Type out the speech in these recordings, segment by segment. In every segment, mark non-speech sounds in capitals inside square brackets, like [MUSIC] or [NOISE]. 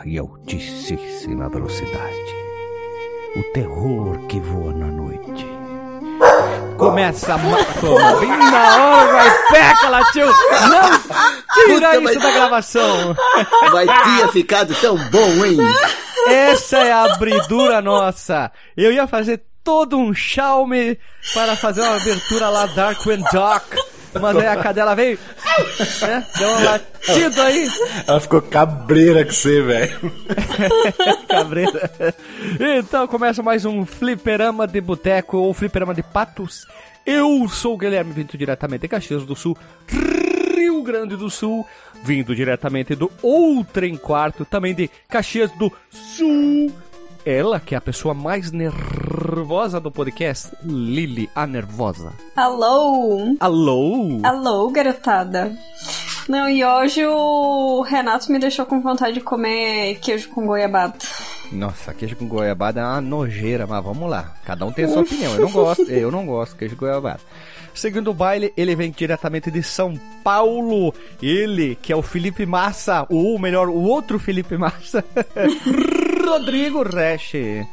imensa e altíssima velocidade. O terror que voa na noite. Começa a matar. Bem na hora, vai peca, latiu. Não tira Puta, isso da gravação. Vai ter ficado tão bom, hein? Essa é a abridura nossa. Eu ia fazer todo um Xiaomi para fazer uma abertura lá Dark and Dark. Mas aí a cadela veio, né? Deu um latido aí, Ela ficou cabreira com você, velho. [LAUGHS] cabreira. Então começa mais um fliperama de boteco ou fliperama de patos. Eu sou o Guilherme, vindo diretamente de Caxias do Sul, Rio Grande do Sul, vindo diretamente do Outrem Quarto, também de Caxias do Sul. Ela, que é a pessoa mais nervosa do podcast, Lili, a nervosa. Alô? Alô? Alô, garotada. Não, e hoje o Renato me deixou com vontade de comer queijo com goiabada. Nossa, queijo com goiabada é uma nojeira, mas vamos lá. Cada um tem a sua opinião. Eu não gosto, [LAUGHS] eu não gosto de queijo com goiabada. Seguindo o baile, ele vem diretamente de São Paulo. Ele, que é o Felipe Massa, ou melhor, o outro Felipe Massa, [LAUGHS] Rodrigo Reche.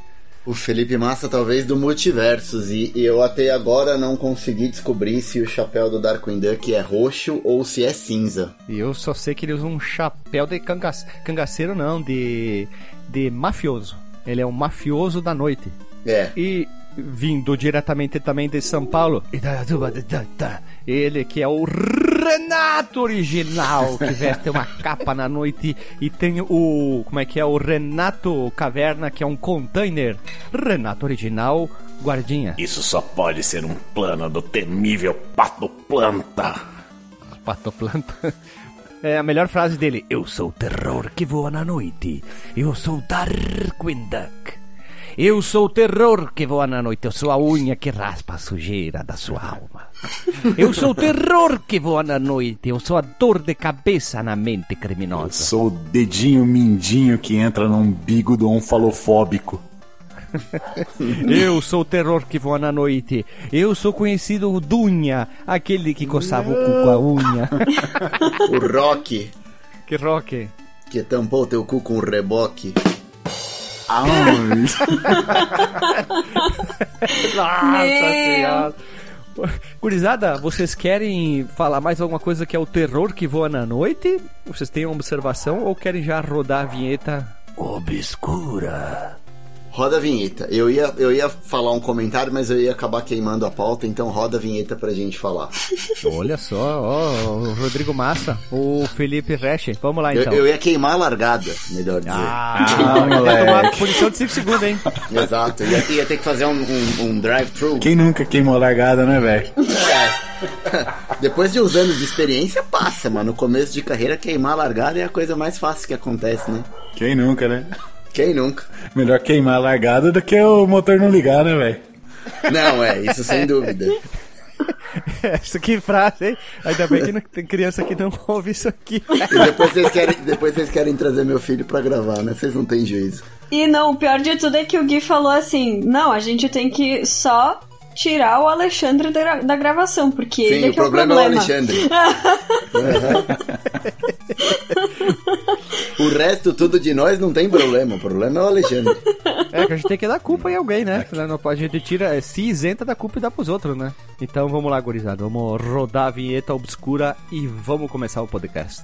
O Felipe Massa, talvez, do Multiversos. E, e eu até agora não consegui descobrir se o chapéu do Darkwing Duck é roxo ou se é cinza. E eu só sei que ele usa um chapéu de canga cangaceiro, não, de, de mafioso. Ele é um mafioso da noite. É. E vindo diretamente também de São Paulo, ele que é o Renato original, que veste uma [LAUGHS] capa na noite e tem o, como é que é, o Renato Caverna, que é um container. Renato original, guardinha. Isso só pode ser um plano do temível Pato Planta. Patoplanta. É a melhor frase dele. Eu sou o terror que voa na noite. Eu sou Darkwing Duck. Eu sou o terror que voa na noite. Eu sou a unha que raspa a sujeira da sua alma. Eu sou o terror que voa na noite. Eu sou a dor de cabeça na mente criminosa. Sou o dedinho mindinho que entra no umbigo do onfalofóbico. [LAUGHS] Eu sou o terror que voa na noite. Eu sou conhecido o Dunha, aquele que coçava o cu com a unha. [LAUGHS] O Rock, que rock. que tampou teu cu com um reboque. [LAUGHS] Nossa senhora. Gurizada, vocês querem falar mais alguma coisa que é o terror que voa na noite? Vocês têm uma observação ou querem já rodar a vinheta obscura? Roda a vinheta. Eu ia, eu ia falar um comentário, mas eu ia acabar queimando a pauta, então roda a vinheta pra gente falar. [LAUGHS] Olha só, ó, o Rodrigo Massa, o Felipe Reche. Vamos lá Eu, então. eu ia queimar a largada, melhor dizer. Ah, [LAUGHS] vai moleque. tomar punição de 5 segundos, hein? Exato. Eu ia, ia ter que fazer um, um, um drive-thru. quem nunca queimou a largada, né, velho? [LAUGHS] Depois de uns anos de experiência, passa, mano. No começo de carreira, queimar a largada é a coisa mais fácil que acontece, né? Quem nunca, né? Quem nunca? Melhor queimar a largada do que o motor não ligar, né, velho? Não, é, isso sem [LAUGHS] dúvida. Essa que frase, hein? Ainda bem que não, tem criança que não ouve isso aqui. E depois vocês querem, depois vocês querem trazer meu filho pra gravar, né? Vocês não têm juízo. E não, o pior de tudo é que o Gui falou assim: não, a gente tem que só tirar o Alexandre da, da gravação, porque ele Sim, é o que é o problema é o problema. Alexandre. [LAUGHS] o resto, tudo de nós, não tem problema. O problema é o Alexandre. É, que a gente tem que dar culpa em alguém, né? Não pode, a gente tira, é, se isenta da culpa e dá pros outros, né? Então vamos lá, gurizada. Vamos rodar a vinheta obscura e vamos começar o podcast.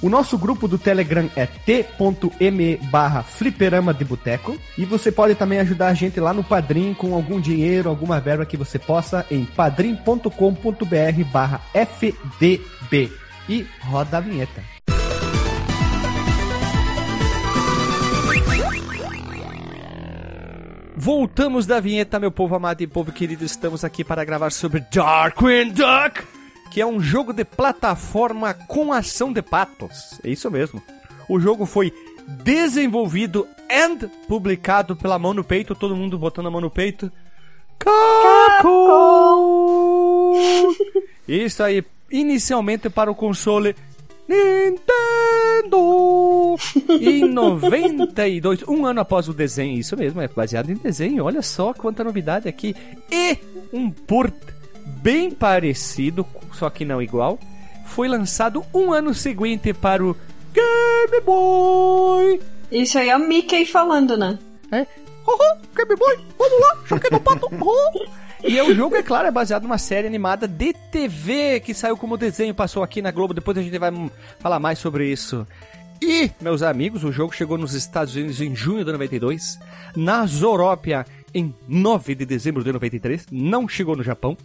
O nosso grupo do Telegram é t.me barra fliperama de boteco. E você pode também ajudar a gente lá no Padrim com algum dinheiro, alguma verba que você possa em padrim.com.br barra fdb. E roda a vinheta. Voltamos da vinheta, meu povo amado e povo querido. Estamos aqui para gravar sobre Darkwing Duck, que é um jogo de plataforma com ação de patos. É isso mesmo. O jogo foi desenvolvido e publicado pela mão no peito, todo mundo botando a mão no peito. Capcom! [LAUGHS] Isso aí, inicialmente para o console Nintendo [LAUGHS] em 92, um ano após o desenho, isso mesmo, é baseado em desenho, olha só quanta novidade aqui. E um port bem parecido, só que não igual, foi lançado um ano seguinte para o Game Boy. Isso aí é o Mickey falando, né? É. Oh, Game Boy, vamos lá, choquei no pato. Oh. E o jogo, é claro, é baseado numa série animada de TV que saiu como desenho, passou aqui na Globo. Depois a gente vai falar mais sobre isso. E, meus amigos, o jogo chegou nos Estados Unidos em junho de 92, na Zorópia em 9 de dezembro de 93, não chegou no Japão.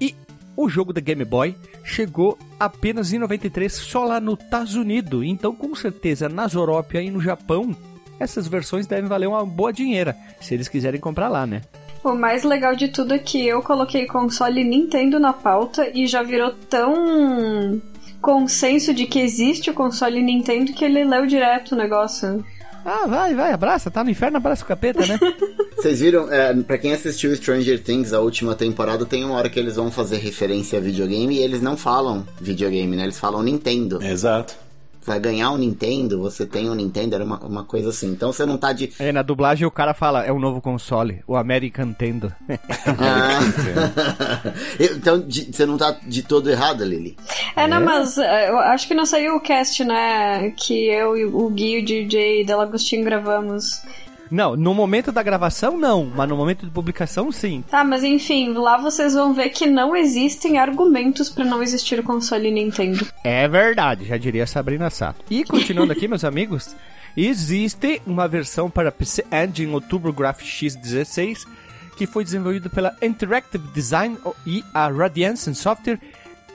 E o jogo da Game Boy chegou apenas em 93 só lá no Estados Unidos. Então, com certeza, na Zorópia e no Japão, essas versões devem valer uma boa dinheira, se eles quiserem comprar lá, né? O mais legal de tudo é que eu coloquei console Nintendo na pauta e já virou tão consenso de que existe o console Nintendo que ele leu direto o negócio. Ah, vai, vai, abraça, tá no inferno, abraça o capeta, né? [LAUGHS] Vocês viram, é, pra quem assistiu Stranger Things, a última temporada, tem uma hora que eles vão fazer referência a videogame e eles não falam videogame, né? Eles falam Nintendo. Exato vai ganhar o um Nintendo, você tem um Nintendo, era uma, uma coisa assim. Então você não tá de. É, na dublagem o cara fala, é um novo console, o American Nintendo. [LAUGHS] ah. [LAUGHS] então de, você não tá de todo errado, Lili. É, não, é? mas é, eu acho que não saiu o cast, né? Que eu e o Gui e o DJ Delagostinho gravamos. Não, no momento da gravação não, mas no momento de publicação sim. Tá, mas enfim, lá vocês vão ver que não existem argumentos para não existir o console Nintendo. É verdade, já diria Sabrina Sato. E continuando aqui, meus amigos, existe uma versão para PC Engine ou TurboGrafx X16 que foi desenvolvido pela Interactive Design e a Radiance Software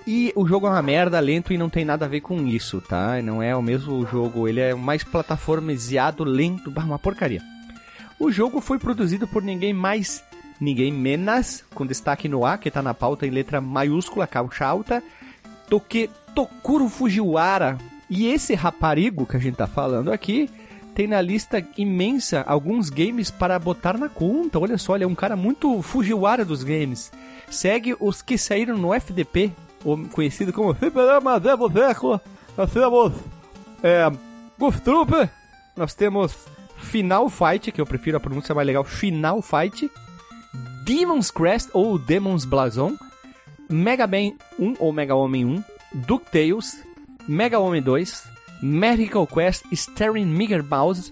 e o jogo é uma merda, lento e não tem nada a ver com isso, tá? Não é o mesmo jogo, ele é mais plataformizado, lento, uma porcaria. O jogo foi produzido por ninguém mais, ninguém menos, com destaque no A, que está na pauta em letra maiúscula, caixa alta, do que Tokuro Fujiwara. E esse raparigo que a gente tá falando aqui tem na lista imensa alguns games para botar na conta. Olha só, ele é um cara muito Fujiwara dos games. Segue os que saíram no FDP, conhecido como Fliperama de Boteco. Nós temos é, Goof nós temos Final Fight, que eu prefiro a pronúncia mais legal, Final Fight, Demon's Crest ou Demon's Blazon, Mega Man 1 ou Mega Homem 1, DuckTales, Mega Homem 2, Medical Quest Starring Mega Mouse,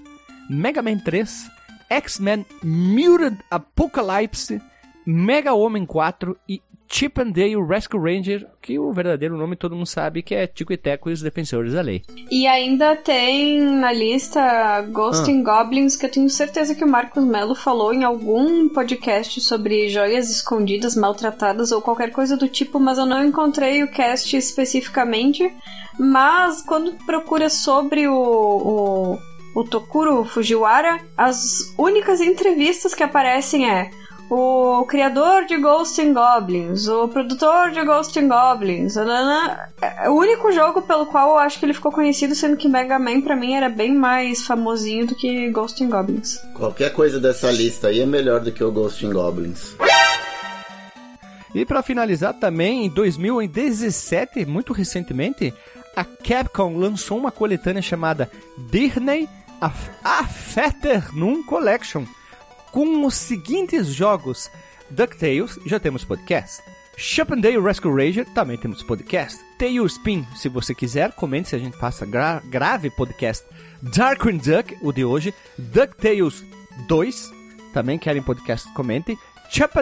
Mega Man 3, X-Men Muted Apocalypse, Mega Homem 4 e Chip and Dale Rescue Ranger, que o verdadeiro nome todo mundo sabe que é Tico e Teco e os Defensores da Lei. E ainda tem na lista Ghost ah. Goblins, que eu tenho certeza que o Marcos Mello falou em algum podcast sobre joias escondidas, maltratadas ou qualquer coisa do tipo, mas eu não encontrei o cast especificamente. Mas quando procura sobre o, o, o Tokuro Fujiwara, as únicas entrevistas que aparecem é o criador de Ghost and Goblins, o produtor de Ghost and Goblins. É o único jogo pelo qual eu acho que ele ficou conhecido, sendo que Mega Man pra mim era bem mais famosinho do que Ghost and Goblins. Qualquer coisa dessa lista aí é melhor do que o Ghost and Goblins. E para finalizar também, em 2017, muito recentemente, a Capcom lançou uma coletânea chamada Disney Afternoon Collection com os seguintes jogos: DuckTales, já temos podcast. Dale Rescue Ranger, também temos podcast. Tailspin, se você quiser, comente se a gente faça gra grave podcast. Darkwing Duck, o de hoje. DuckTales 2, também querem podcast, comentem.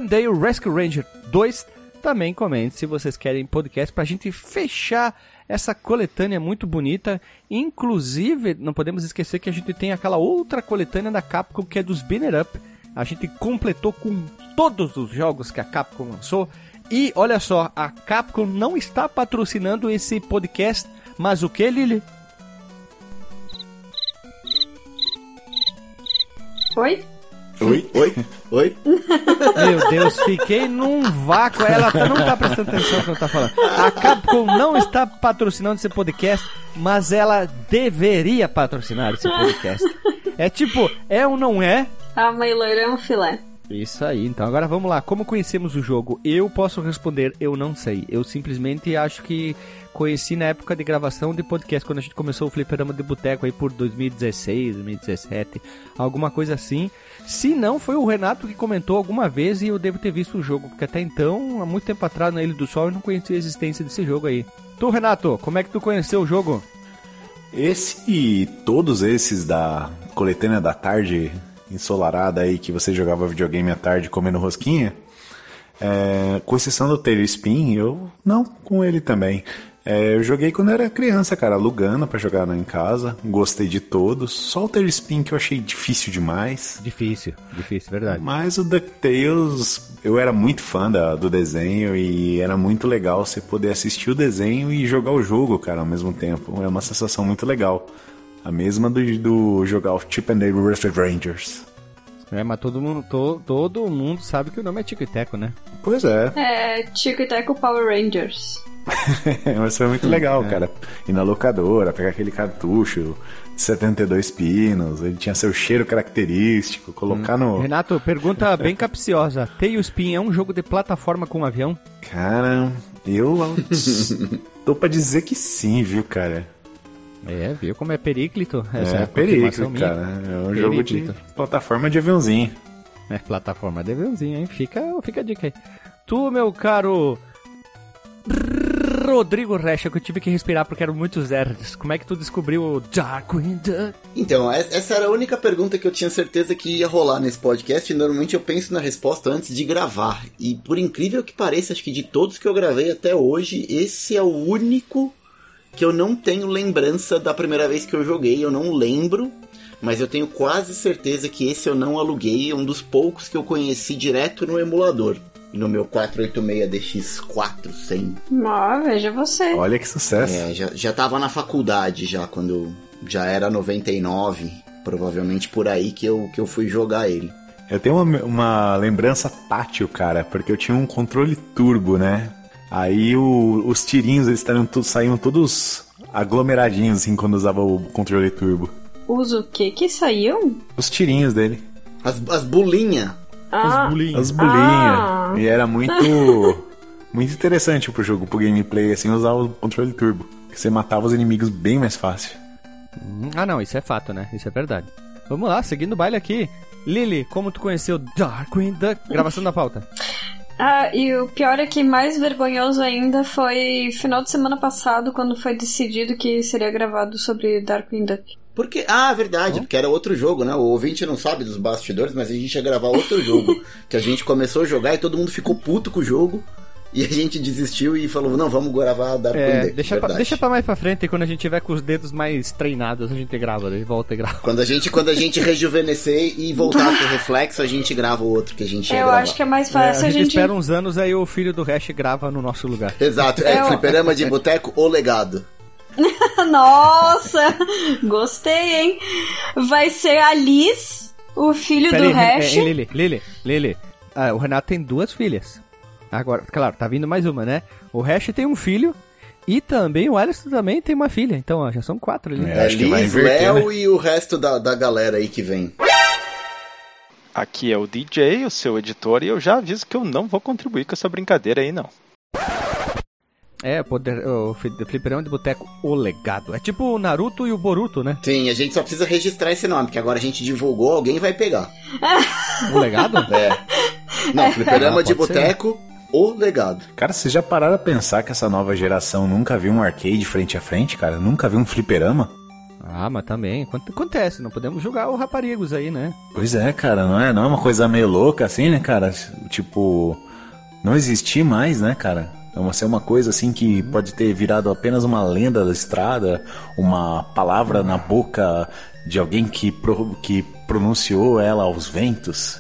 Dale Rescue Ranger 2, também comente se vocês querem podcast pra gente fechar essa coletânea muito bonita. Inclusive, não podemos esquecer que a gente tem aquela outra coletânea da Capcom que é dos Banner Up a gente completou com todos os jogos que a Capcom lançou. E olha só, a Capcom não está patrocinando esse podcast, mas o que, Lili? Oi? Oi? Oi? Oi? [LAUGHS] Meu Deus, fiquei num vácuo. Ela não tá prestando atenção no que eu tá falando. A Capcom não está patrocinando esse podcast, mas ela deveria patrocinar esse podcast. É tipo, é ou não é? A mãe loira é um filé. Isso aí, então agora vamos lá. Como conhecemos o jogo? Eu posso responder, eu não sei. Eu simplesmente acho que conheci na época de gravação de podcast, quando a gente começou o Fliperama de Boteco aí por 2016, 2017, alguma coisa assim. Se não, foi o Renato que comentou alguma vez e eu devo ter visto o jogo, porque até então, há muito tempo atrás, na Ilha do Sol, eu não conhecia a existência desse jogo aí. Tu, Renato, como é que tu conheceu o jogo? Esse e todos esses da coletânea da tarde ensolarada aí que você jogava videogame à tarde comendo rosquinha, é, com exceção do Taylor Spin, eu não com ele também. É, eu joguei quando era criança, cara, alugando pra jogar em casa. Gostei de todos. Só o Taylor Spin que eu achei difícil demais. Difícil, difícil, verdade. Mas o DuckTales, eu era muito fã da, do desenho e era muito legal você poder assistir o desenho e jogar o jogo, cara, ao mesmo tempo. É uma sensação muito legal. A mesma do, do jogar o Chip and Dale Rescue Rangers. É, mas todo mundo, to, todo mundo sabe que o nome é Tico e Teco, né? Pois é. É, Tico e Teco Power Rangers. [LAUGHS] Mas foi muito legal, cara. Ir na locadora, pegar aquele cartucho de 72 pinos, ele tinha seu cheiro característico, colocar no. Renato, pergunta [LAUGHS] bem capciosa. Tailspin é um jogo de plataforma com avião? Cara, eu [LAUGHS] tô pra dizer que sim, viu, cara? É, viu como é Periclito? É, a Periclito, minha. cara. É um jogo de Periclito. plataforma de aviãozinho. É, plataforma de aviãozinho, hein? Fica, fica a dica aí. Tu, meu caro Rodrigo Recha, que eu tive que respirar porque eram muitos R's. Como é que tu descobriu o Darkwing Duck? Então, es- essa era a única pergunta que eu tinha certeza que ia rolar nesse podcast. E normalmente eu penso na resposta antes de gravar. E por incrível que pareça, acho que de todos que eu gravei até hoje, esse é o único que eu não tenho lembrança da primeira vez que eu joguei. Eu não lembro. Mas eu tenho quase certeza que esse eu não aluguei. É um dos poucos que eu conheci direto no emulador. No meu 486DX4 sem Ó, veja você. Olha que sucesso. é, já, já tava na faculdade já, quando já era 99, provavelmente por aí que eu, que eu fui jogar ele. Eu tenho uma, uma lembrança tátil, cara, porque eu tinha um controle turbo, né? Aí o- os tirinhos, eles estavam todos, saíam todos aglomeradinhos, assim, quando usava o controle turbo. Usa o que que saiu? Os tirinhos dele. As, as bolinhas. Ah, Os bullying. As bolinhas. Ah. E era muito. [LAUGHS] muito interessante pro jogo, pro gameplay, assim, usar o controle turbo. Que você matava os inimigos bem mais fácil. Hum, Ah, não, isso é fato, né? Isso é verdade. Vamos lá, seguindo o baile aqui. Lily, como tu conheceu Darkwing Duck? Gravação da pauta. Ah, e o pior é que mais vergonhoso ainda foi final de semana passado, quando foi decidido que seria gravado sobre Darkwing Duck. Porque, ah, verdade, porque era outro jogo, né? O ouvinte não sabe dos bastidores, mas a gente ia gravar outro jogo. [LAUGHS] que a gente começou a jogar e todo mundo ficou puto com o jogo. E a gente desistiu e falou, não, vamos gravar Dark É, deixa, pra, deixa pra mais pra frente, quando a gente tiver com os dedos mais treinados, a gente grava, daí volta e grava. Quando a gente, quando a gente [LAUGHS] rejuvenescer e voltar pro [LAUGHS] reflexo, a gente grava o outro que a gente ia Eu gravar. acho que é mais É, fácil a a gente gente. espera uns anos, aí o filho do Hash grava no nosso lugar. Exato, é, Eu- fliperama de boteco, o legado. [LAUGHS] Nossa! Gostei, hein? Vai ser a Liz, o filho Pera do aí, Hash. é, Lili, Lili, Lili. Ah, o Renato tem duas filhas. Agora, claro, tá vindo mais uma, né? O Hash tem um filho e também o Alisson também tem uma filha. Então, ó, já são quatro ali. É, É, acho que vai Liz, inverter, Léo né? e o resto da, da galera aí que vem. Aqui é o DJ, o seu editor, e eu já aviso que eu não vou contribuir com essa brincadeira aí, não. É, poder, o fliperama de boteco, o legado. É tipo o Naruto e o Boruto, né? Sim, a gente só precisa registrar esse nome, porque agora a gente divulgou, alguém vai pegar. O legado? É. Não, fliperama Ah, de boteco, o legado. Cara, vocês já pararam a pensar que essa nova geração nunca viu um arcade frente a frente, cara? Nunca viu um fliperama? ah, mas também. Aconte- Acontece, não podemos julgar o raparigos aí, né? Pois é, cara, não é, não é uma coisa meio louca assim, né, cara? Tipo, não existir mais, né, cara? É uma, ser uma coisa assim que pode ter virado apenas uma lenda da estrada, uma palavra na boca de alguém que, pro- que pronunciou ela aos ventos.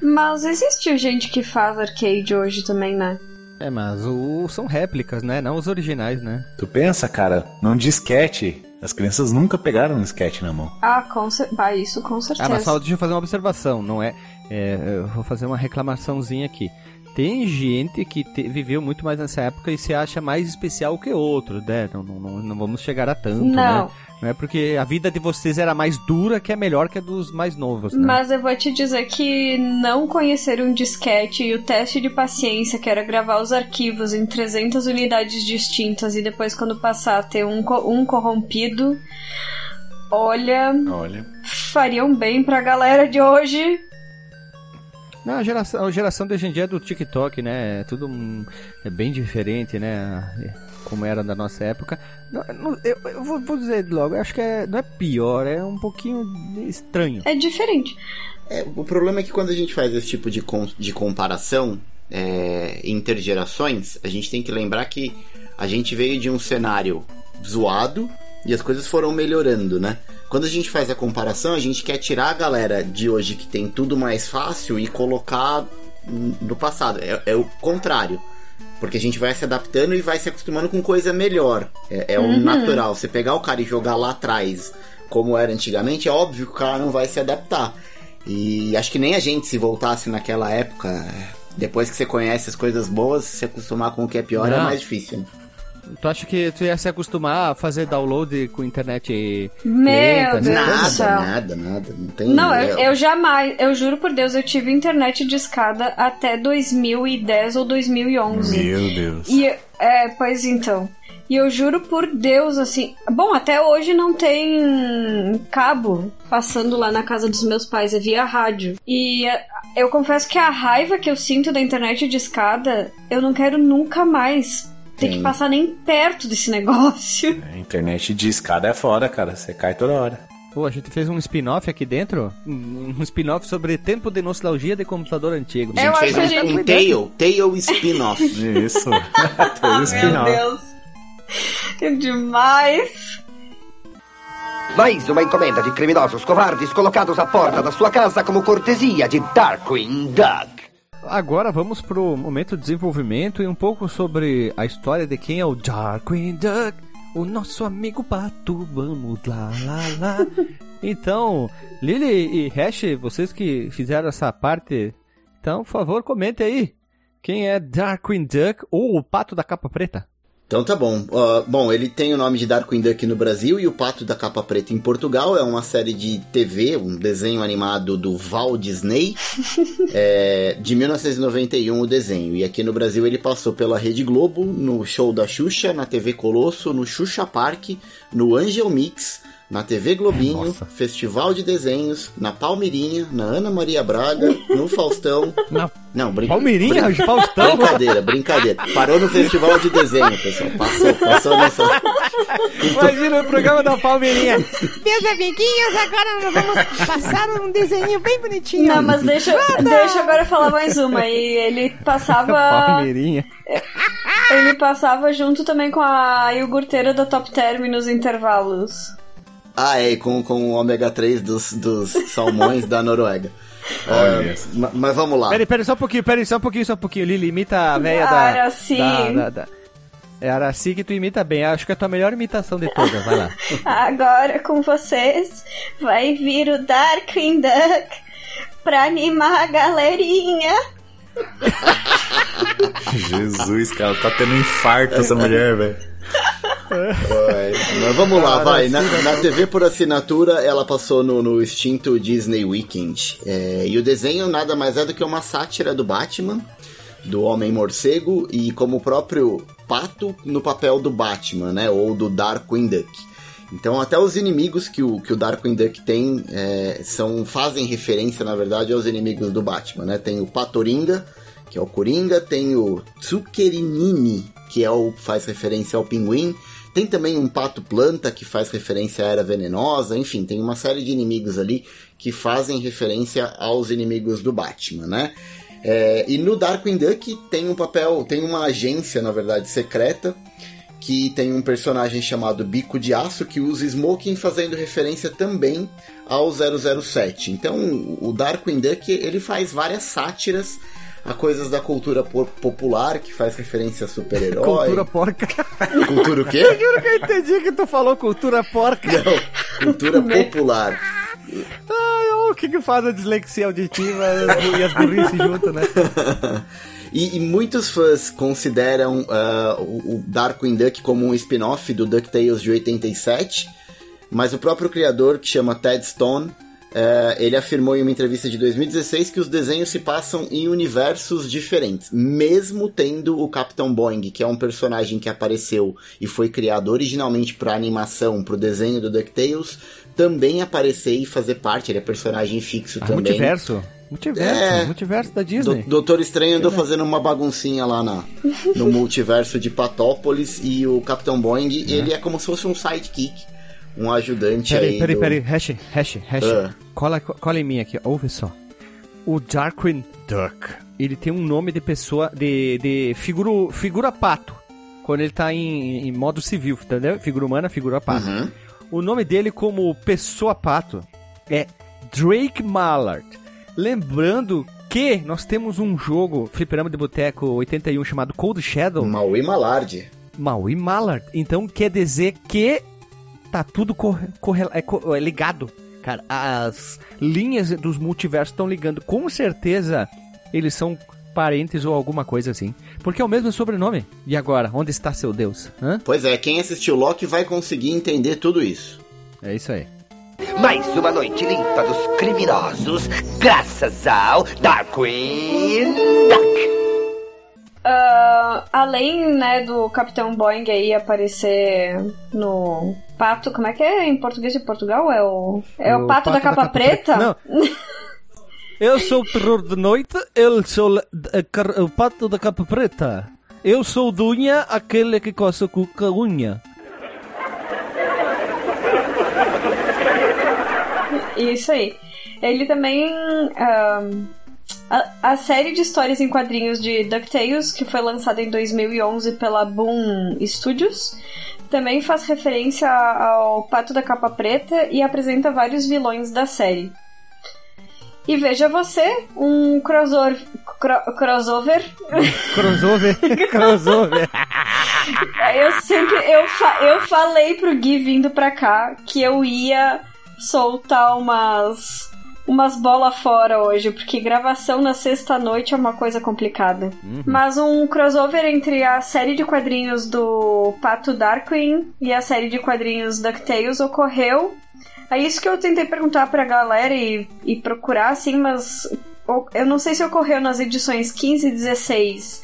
Mas existe gente que faz arcade hoje também, né? É, mas o, são réplicas, né? Não os originais, né? Tu pensa, cara, num disquete. As crianças nunca pegaram um disquete na mão. Ah, com cer... bah, isso com certeza. Ah, mas só deixa eu fazer uma observação, não é? é, eu vou fazer uma reclamaçãozinha aqui. Tem gente que te- viveu muito mais nessa época e se acha mais especial que outro, né? Não, não, não, não vamos chegar a tanto, Não. né? Né? Porque a vida de vocês era mais dura que é melhor que a dos mais novos. Né? Mas eu vou te dizer que não conhecer um disquete e o teste de paciência, que era gravar os arquivos em 300 unidades distintas e depois, quando passar, ter um, um corrompido. Olha, Olha. fariam bem pra galera de hoje. Não, a geração, a geração de hoje em dia é do TikTok, né? É tudo é bem diferente, né? Como era da nossa época. Não, não- eu, eu vou, vou dizer logo, eu acho que é, não é pior, é um pouquinho estranho. É diferente. É, o problema é que quando a gente faz esse tipo de, com- de comparação é, intergerações, a gente tem que lembrar que a gente veio de um cenário zoado e as coisas foram melhorando, né? Quando a gente faz a comparação, a gente quer tirar a galera de hoje que tem tudo mais fácil e colocar no passado. É, é o contrário. Porque a gente vai se adaptando e vai se acostumando com coisa melhor. É, é o natural. Você pegar o cara e jogar lá atrás, como era antigamente, é óbvio que o cara não vai se adaptar. E acho que nem a gente, se voltasse naquela época, depois que você conhece as coisas boas, se acostumar com o que é pior é Não. mais difícil. Tu acha que tu ia se acostumar a fazer download com internet Meu lenta, Deus Nada, céu. nada, nada. Não tem. Não, é- eu, eu jamais, eu juro por Deus, eu tive internet de escada até 2010 ou 2011. Meu Deus. E, é, pois então. E eu juro por Deus, assim. Bom, até hoje não tem cabo passando lá na casa dos meus pais, é via rádio. E é, eu confesso que a raiva que eu sinto da internet de escada, eu não quero nunca mais ter que passar nem perto desse [LAUGHS] negócio. A internet de escada é fora, cara. Você cai toda hora. Pô, a gente fez um spin-off aqui dentro, um spin-off sobre tempo de nostalgia de computador antigo. A gente Eu acho fez que a um, gente- um tail, tail spin-off. [LAUGHS] Isso. [LAUGHS] Meu spin-off. Deus. Que demais. Mais uma encomenda de criminosos covardes colocados à porta da sua casa como cortesia de Darkwing Duck. Agora vamos pro momento de desenvolvimento e um pouco sobre a história de quem é o Darkwing Duck, o nosso amigo pato. Vamos lá, lá, lá. [LAUGHS] Então, Lily e Hash, vocês que fizeram essa parte, então, por favor, comente aí. Quem é Darkwing Duck ou o pato da capa preta? Então tá bom. Ó, bom, ele tem o nome de Darkwing Duck no Brasil e o Pato da Capa Preta em Portugal. É uma série de TV, um desenho animado do Walt Disney, [LAUGHS] é, de 1991 o desenho. E aqui no Brasil ele passou pela Rede Globo, no show da Xuxa, na TV Colosso, no Xuxa Park, no Angel Mix, na TV Globinho, Nossa. Festival de Desenhos, na Palmeirinha, na Ana Maria Braga, no Faustão. Na Não, brin Palmeirinha, brin- Faustão? Brincadeira, brincadeira. Parou no festival de desenho, pessoal. Passou, passou nessa. Imagina o programa da Palmeirinha. Meus amiguinhos, agora nós vamos passar um desenho bem bonitinho. Não, mas deixa, deixa agora eu falar mais uma. E ele passava. [LAUGHS] Palmeirinha. Ele passava junto também com a iogurteira da Top Term nos intervalos. Ah, é, com, com o ômega 3 dos, dos salmões da Noruega. [LAUGHS] Olha. Ma- mas vamos lá. Peraí, peraí, só um pouquinho, peraí, só um pouquinho, só um pouquinho. Lili, imita a velha da... Da, da, da... É a Araci que tu imita bem. Acho que é a tua melhor imitação de todas. Vai lá. [LAUGHS] Agora com vocês vai vir o Darkwing Duck pra animar a galerinha. [LAUGHS] Jesus, cara, tá tendo um infarto essa mulher, velho. Vai. Mas vamos lá, vai. Na, na TV por assinatura, ela passou no, no extinto Disney Weekend. É, e o desenho nada mais é do que uma sátira do Batman, do Homem-Morcego, e como o próprio Pato no papel do Batman, né? Ou do Darkwing Duck. Então até os inimigos que o, que o Darkwing Duck tem é, são, fazem referência, na verdade, aos inimigos do Batman, né? Tem o Patoringa, que é o Coringa, tem o Zuccherinini, que é o faz referência ao Pinguim, tem também um Pato Planta, que faz referência à Era Venenosa, enfim, tem uma série de inimigos ali que fazem referência aos inimigos do Batman, né? É, e no Darkwing Duck tem um papel, tem uma agência, na verdade, secreta, que tem um personagem chamado Bico de Aço que usa smoking fazendo referência também ao 007. Então, o Darkwing Duck, ele faz várias sátiras a coisas da cultura po- popular, que faz referência a super-herói. Cultura porca. Cultura o quê? Juro que eu entendi que tu falou cultura porca. Não, cultura popular. Ai, o que que faz a dislexia auditiva e as burrices junto, né? [LAUGHS] E, e muitos fãs consideram ah, o, o Darkwing Duck como um spin-off do DuckTales de 87. mas o próprio criador, que chama Ted Stone, é, ele afirmou em uma entrevista de 2016 que os desenhos se passam em universos diferentes, mesmo tendo o Capitão Boeing, que é um personagem que apareceu e foi criado originalmente para animação, para o desenho do DuckTales, também aparecer e fazer parte, ele é personagem fixo Ah, também. multiverso. Multiverso, É. multiverso da Do, Disney. Doutor Estranho andou fazendo uma baguncinha lá na, no multiverso de Patópolis e o Capitão Boeing, ele é como se fosse um sidekick, um ajudante Peraí, aí. peraí, do- peraí. Hash, hash, hash. Ah. Cola, cola em mim aqui, ouve só. O Darkwing Duck, ele tem um nome de pessoa, de, de figura, figura pato. Quando ele tá em, em modo civil, entendeu? Figura humana, figura pato. Uhum. O nome dele como pessoa pato é Drake Mallard. Lembrando que nós temos um jogo, Fliperama de Boteco 81, chamado Cold Shadow. Maui Malard. Maui Mallard. Então quer dizer que tá tudo corre, corre- é, co- é ligado. Cara, as linhas dos multiversos estão ligando. Com certeza eles são parentes ou alguma coisa assim. Porque é o mesmo sobrenome. E agora, onde está seu Deus? Hã? Pois é, quem assistiu Loki vai conseguir entender tudo isso. É isso aí. Mais uma noite limpa dos criminosos, graças ao Darkwing Duck. Ah, além, né, do Capitão Boeing aí aparecer no pato, como é que é em português de Portugal? É o, é o, pato, da capa, preta? Não. Eu sou o terror de noite, eu sou o pato da capa preta. Eu sou o Dunha, aquele que coça com a unha. Isso aí. Ele também. ahn, a, a série de histórias em quadrinhos de DuckTales, que foi lançada em 2011 pela Boom Studios, também faz referência ao Pato da Capa Preta e apresenta vários vilões da série. E veja você, um crossover. cro- crossover. [LAUGHS] Crossover, [LAUGHS] crossover. Eu sempre. Eu, fa- eu falei pro Gui vindo pra cá que eu ia soltar umas. Umas bolas fora hoje, porque gravação na sexta-noite é uma coisa complicada. Mas um crossover entre a série de quadrinhos do Pato Darkwing e a série de quadrinhos DuckTales ocorreu. É isso que eu tentei perguntar pra galera e, e procurar, assim, mas eu não sei se ocorreu nas edições 15 e 16,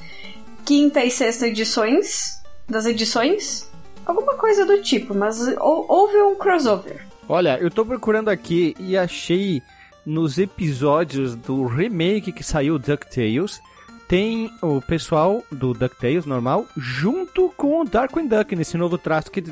quinta e sexta edições das edições. Alguma coisa do tipo, mas hou- houve um crossover. Olha, eu tô procurando aqui e achei nos episódios do remake que saiu DuckTales, tem o pessoal do DuckTales normal junto com o Darkwing Duck nesse novo traço que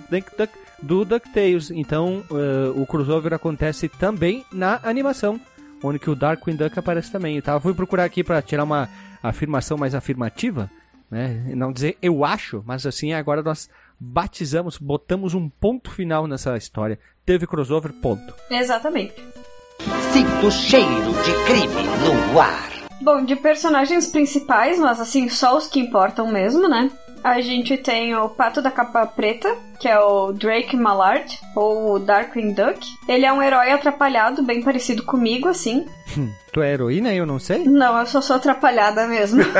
do DuckTales. Então, eh, o crossover acontece também na animação, onde que o Darkwing Duck aparece também. Eu fui procurar aqui para tirar uma afirmação mais afirmativa, né? Não dizer eu acho, mas assim agora nós batizamos, botamos um ponto final nessa história. Teve crossover, ponto. Exatamente. Sinto cheiro de crime no ar. Bom, de personagens principais, mas assim, só os que importam mesmo, né? A gente tem o Pato da Capa Preta, que é o Drake Mallard, ou o Darkwing Duck. Ele é um herói atrapalhado, bem parecido comigo, assim. Tu é heroína? Eu não sei. Não, eu só sou atrapalhada mesmo. [LAUGHS]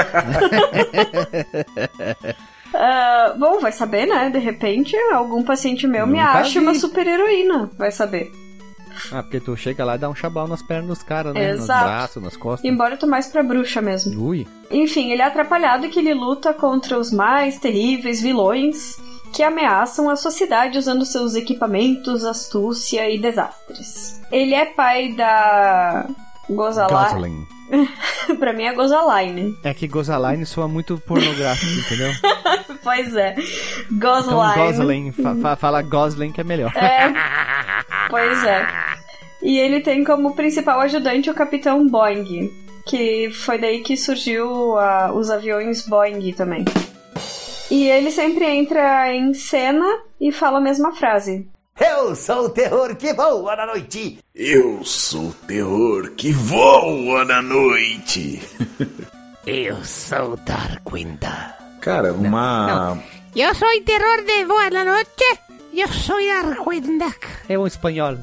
Ah, bom, vai saber, né? De repente, algum paciente meu me Nunca acha vi. uma super heroína. Vai saber. Ah, porque tu chega lá e dá um chabal nas pernas dos caras, né? Nos Exato. braços, nas costas. Embora eu tô mais pra bruxa mesmo. Ui. Enfim, ele é atrapalhado que ele luta contra os mais terríveis vilões que ameaçam a sociedade usando seus equipamentos, astúcia e desastres. Ele é pai da Gozaline. Gosling. [LAUGHS] pra mim é Gozaline. É que Gozaline soa muito pornográfico, entendeu? [LAUGHS] Pois é. Então Gosline. Gosling, fa fa fala Gosling que é melhor. É. [LAUGHS] Pois é. E ele tem como principal ajudante o Capitão Boeing, que foi daí que surgiu ah, os aviões Boeing também. E ele sempre entra em cena e fala a mesma frase. Eu sou o terror que voa na noite. Eu sou o terror que voa na noite. [LAUGHS] Eu sou Darkwing Duck. Cara, uma. Eu sou o terror de boa na noite. Eu sou Darkwing Duck. É um espanhol. [LAUGHS]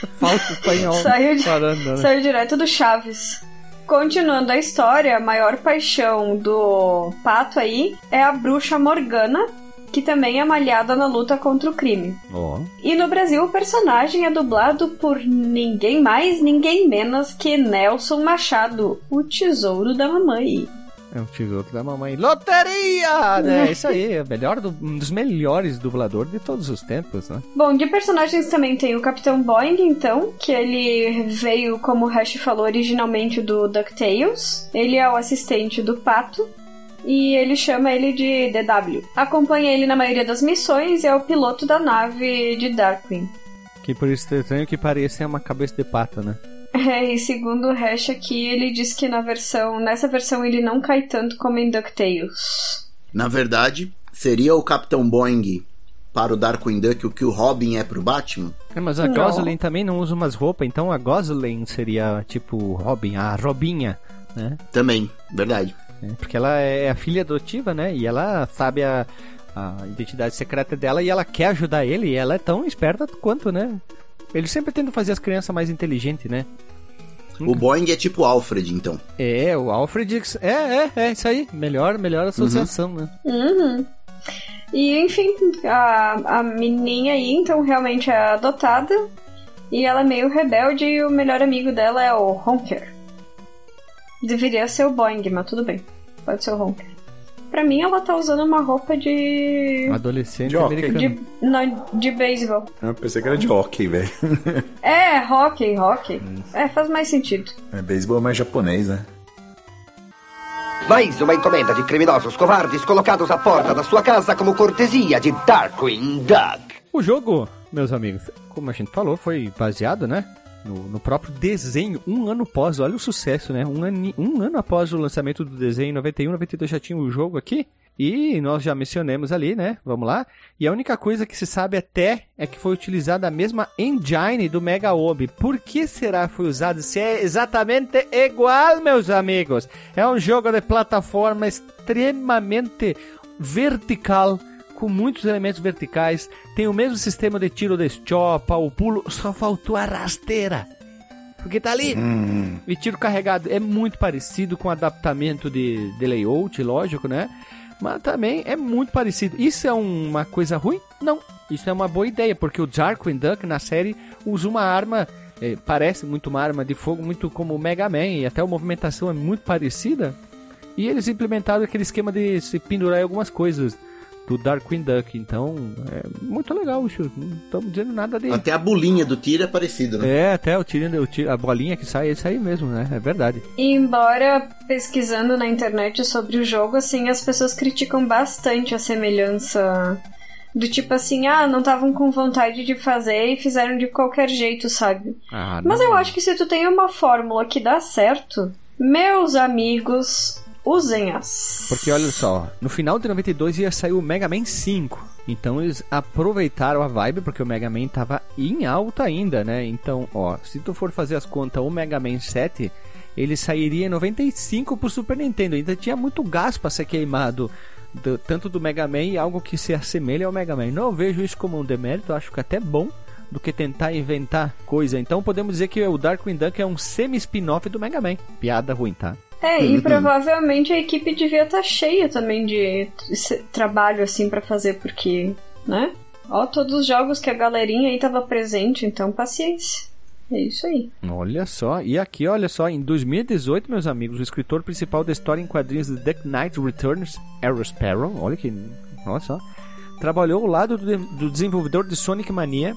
É um falso espanhol. Saiu, de- falando, né? saiu direto do Chaves. Continuando a história, a maior paixão do pato aí é a bruxa Morgana, que também é uma aliada na luta contra o crime. Ó. E no Brasil o personagem é dublado por ninguém mais, ninguém menos que Nelson Machado, o tesouro da mamãe. É um tesouro da mamãe. Loteria! É [LAUGHS] isso aí, é melhor do- um dos melhores dubladores de todos os tempos, né? Bom, de personagens também tem o Capitão Boing, então, que ele veio, como o Hash falou, originalmente do DuckTales. Ele é o assistente do Pato. E ele chama ele de DW. Acompanha ele na maioria das missões e é o piloto da nave de Darkwing. Que por isso é estranho que pareça uma cabeça de pato, né? [LAUGHS] É, e segundo o Hash aqui, ele diz que na versão. Nessa versão ele não cai tanto como em DuckTales. Na verdade, seria o Capitão Boeing para o Darkwing Duck o que o Robin é pro Batman? É, mas a Não. Gosling também não usa umas roupas, então a Gosling seria tipo Robin, a Robinha, né? Também, verdade. É, porque ela é a filha adotiva, né? E ela sabe a, a identidade secreta dela e ela quer ajudar ele. E ela é tão esperta quanto, né? Ele sempre tenta fazer as crianças mais inteligentes, né? O Boeing é tipo Alfred, então. É, o Alfred. É, é, é isso aí. Melhor, melhor associação, né? Uhum. E enfim, a, a menininha aí então realmente é adotada. E ela é meio rebelde e o melhor amigo dela é o Honker. Deveria ser o Boing, mas tudo bem. Pode ser o Honker. Pra mim, ela tá usando uma roupa de. Adolescente De americano. de, não, de beisebol. Eu pensei que era de hockey, velho. [LAUGHS] É, hockey, hockey. É, faz mais sentido. É beisebol mais japonês, né? Mais uma encomenda de criminosos covardes colocados à porta da sua casa como cortesia de Darkwing Duck. O jogo, meus amigos, como a gente falou, foi baseado, né? No, no próprio desenho, um ano após, olha o sucesso, né? Um, ani- um ano após o lançamento do desenho, em 91, 92 já tinha o jogo aqui. E nós já mencionamos ali, né? Vamos lá. E a única coisa que se sabe até é que foi utilizada a mesma engine do Mega Obi. Por que será que foi usado se é exatamente igual, meus amigos? É um jogo de plataforma extremamente vertical com muitos elementos verticais, tem o mesmo sistema de tiro de chopa, o pulo, só faltou a rasteira. Porque tá ali. E tiro carregado é muito parecido com adaptamento de, de layout, lógico, né? Mas também é muito parecido. Isso é uma coisa ruim? Não. Isso é uma boa ideia, porque o Darkwing Duck na série usa uma arma, eh, parece muito uma arma de fogo, muito como o Mega Man, e até a movimentação é muito parecida. E eles implementaram aquele esquema de se pendurar em algumas coisas do Darkwing Duck. Então, é muito legal isso. Não estamos dizendo nada de. Até a bolinha do tiro é parecido, né? É, até o tiro, o tiro- a bolinha que sai, é isso aí mesmo, né? É verdade. E embora pesquisando na internet sobre o jogo, assim, as pessoas criticam bastante a semelhança. Do tipo assim, ah, não estavam com vontade de fazer e fizeram de qualquer jeito, sabe? Ah, Mas eu acho que se tu tem uma fórmula que dá certo, meus amigos, usem-as. Porque olha só, no final de 92 ia sair o Mega Man 5. Então eles aproveitaram a vibe, porque o Mega Man tava em alta ainda, né? Então, ó, se tu for fazer as contas, o Mega Man 7, ele sairia em 95 pro Super Nintendo. Ainda tinha muito gás pra ser queimado, do- tanto do Mega Man e algo que se assemelha ao Mega Man. Não vejo isso como um demérito, acho que até bom do que tentar inventar coisa. Então podemos dizer que o Darkwing Duck é um semi-spin-off do Mega Man. Piada ruim, tá? É, e provavelmente a equipe devia estar cheia também de trabalho assim pra fazer, porque, né? Ó, todos os jogos que a galerinha aí tava presente, então paciência. É isso aí. Olha só, e aqui, olha só, em 2018, meus amigos, o escritor principal da história em quadrinhos de Duck Knight Returns, Arrow Sparrow, olha que, olha só, trabalhou ao lado do, do desenvolvedor de Sonic Mania.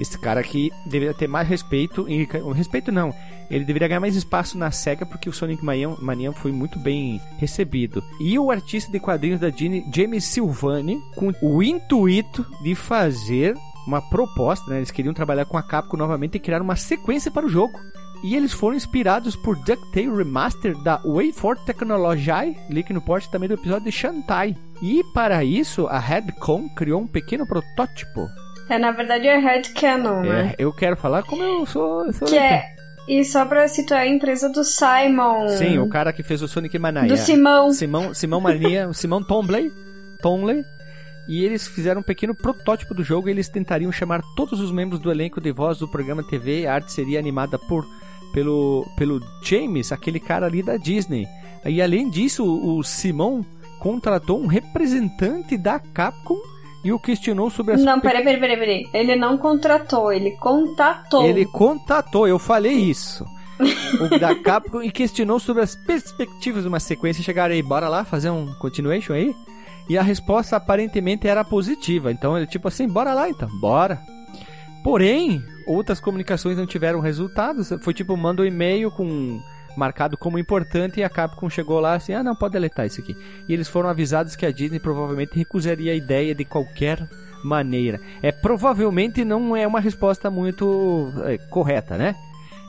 Esse cara aqui deveria ter mais respeito, e, respeito não, ele deveria ganhar mais espaço na SEGA porque o Sonic Mania, foi muito bem recebido. E o artista de quadrinhos da Disney, James Silvani, com o intuito de fazer uma proposta, né? Eles queriam trabalhar com a Capcom novamente e criar uma sequência para o jogo. E eles foram inspirados por DuckTale Remaster da WayForward Technology, link no post também do episódio de Shantai. E para isso, a Redcon criou um pequeno protótipo. É, na verdade é Headcanon, né? É, eu quero falar como eu sou. eu sou Que é. E só pra situar a empresa do Simon. Sim, o cara que fez o Sonic Mania. Do Simão. Simão, Simão Mania, o [LAUGHS] Simão Tomley, Tomley. E eles fizeram um pequeno protótipo do jogo e eles tentariam chamar todos os membros do elenco de voz do programa TV. A arte seria animada por pelo, pelo James, aquele cara ali da Disney. E além disso, o, o Simão contratou um representante da Capcom e o questionou sobre as Não, pe- peraí, peraí, peraí, peraí. Ele não contratou, ele contatou. Ele contatou, eu falei isso. o [LAUGHS] da Capcom e questionou sobre as perspectivas de uma sequência. Chegaram aí, bora lá fazer um continuation aí? E a resposta aparentemente era positiva. Então ele tipo assim, bora lá então, bora. Porém, outras comunicações não tiveram resultados. Foi tipo, manda um e-mail com marcado como importante e a Capcom chegou lá assim, ah não, pode deletar isso aqui. E eles foram avisados que a Disney provavelmente recusaria a ideia de qualquer maneira. É provavelmente não é uma resposta muito é, correta, né?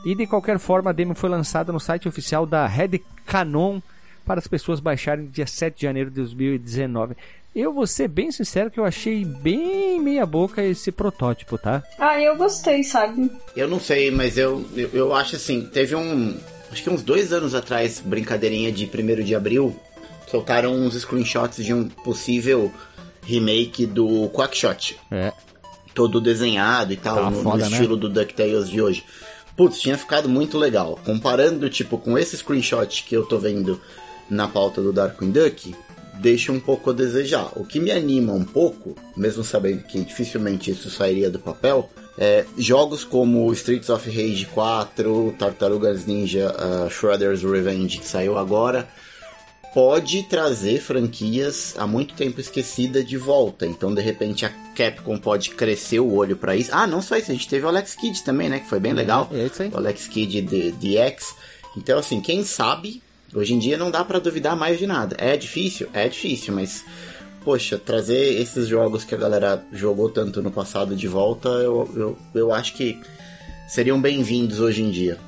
E de qualquer forma, a demo foi lançada no site oficial da Red Canon para as pessoas baixarem dia 7 de janeiro de 2019. Eu vou ser bem sincero que eu achei bem meia boca esse protótipo, tá? Ah, eu gostei, sabe? Eu não sei, mas eu, eu, eu acho assim, teve um. Acho que uns dois anos atrás, brincadeirinha de 1 de abril, soltaram uns screenshots de um possível remake do Quackshot. É. Todo desenhado e tal, Tá no, no foda, né? estilo do DuckTales de hoje. Putz, tinha ficado muito legal. Comparando, tipo, com esse screenshot que eu tô vendo na pauta do Darkwing Duck, deixa um pouco a desejar. O que me anima um pouco, mesmo sabendo que dificilmente isso sairia do papel, é jogos como Streets of Rage 4, Tartarugas Ninja uh, Shredder's Revenge, que saiu agora, pode trazer franquias há muito tempo esquecida de volta. Então, de repente, a Capcom pode crescer o olho pra isso. Ah, não só isso, a gente teve o Alex Kidd também, né? Que foi bem legal. é isso aí. O Alex Kidd de, de X. Então, assim, quem sabe, hoje em dia não dá pra duvidar mais de nada. É difícil? É difícil, mas. Poxa, trazer esses jogos que a galera jogou tanto no passado de volta, eu, eu, eu acho que seriam bem-vindos hoje em dia.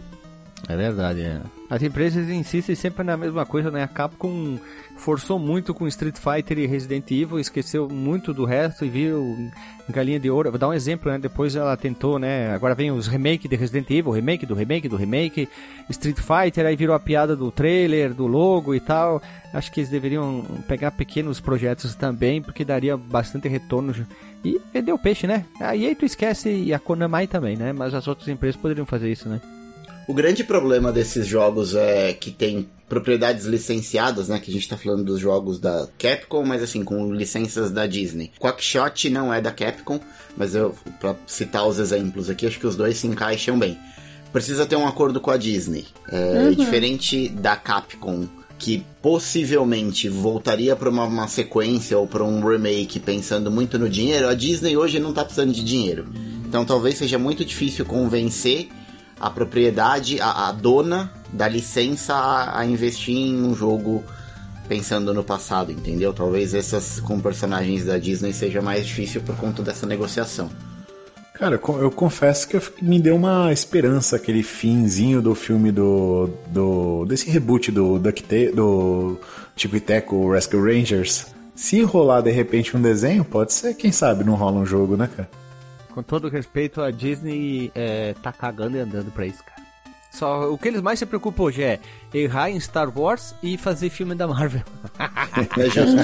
É verdade, é. As empresas insistem sempre na mesma coisa, né? A Capcom forçou muito com Street Fighter e Resident Evil, esqueceu muito do resto e viu galinha de ouro. Vou dar um exemplo, né? Depois ela tentou, né? Agora vem os remake de Resident Evil, remake do remake do remake, Street Fighter, aí virou a piada do trailer, do logo e tal. Acho que eles deveriam pegar pequenos projetos também, porque daria bastante retorno. E perdeu o peixe, né? Aí tu esquece e a Konami também, né? Mas as outras empresas poderiam fazer isso, né? O grande problema desses jogos é que tem propriedades licenciadas, né? Que a gente tá falando dos jogos da Capcom, mas assim, com licenças da Disney. Quackshot não é da Capcom, mas eu, pra citar os exemplos aqui, acho que os dois se encaixam bem. Precisa ter um acordo com a Disney. É, Diferente da Capcom, que possivelmente voltaria para uma, uma sequência ou para um remake pensando muito no dinheiro, a Disney hoje não tá precisando de dinheiro. Então talvez seja muito difícil convencer a propriedade, a, a dona da licença a, a investir em um jogo pensando no passado, entendeu? Talvez essas com personagens da Disney seja mais difícil por conta dessa negociação. Cara, eu con- eu confesso que me deu uma esperança aquele finzinho do filme do. do desse reboot do DuckTale, do e Teco Rescue Rangers. Se rolar de repente um desenho, pode ser, quem sabe não rola um jogo, né, cara? Com todo respeito, a Disney é, tá cagando e andando pra isso, cara. Só, o que eles mais se preocupam hoje é errar em Star Wars e fazer filme da Marvel. [LAUGHS] É justo.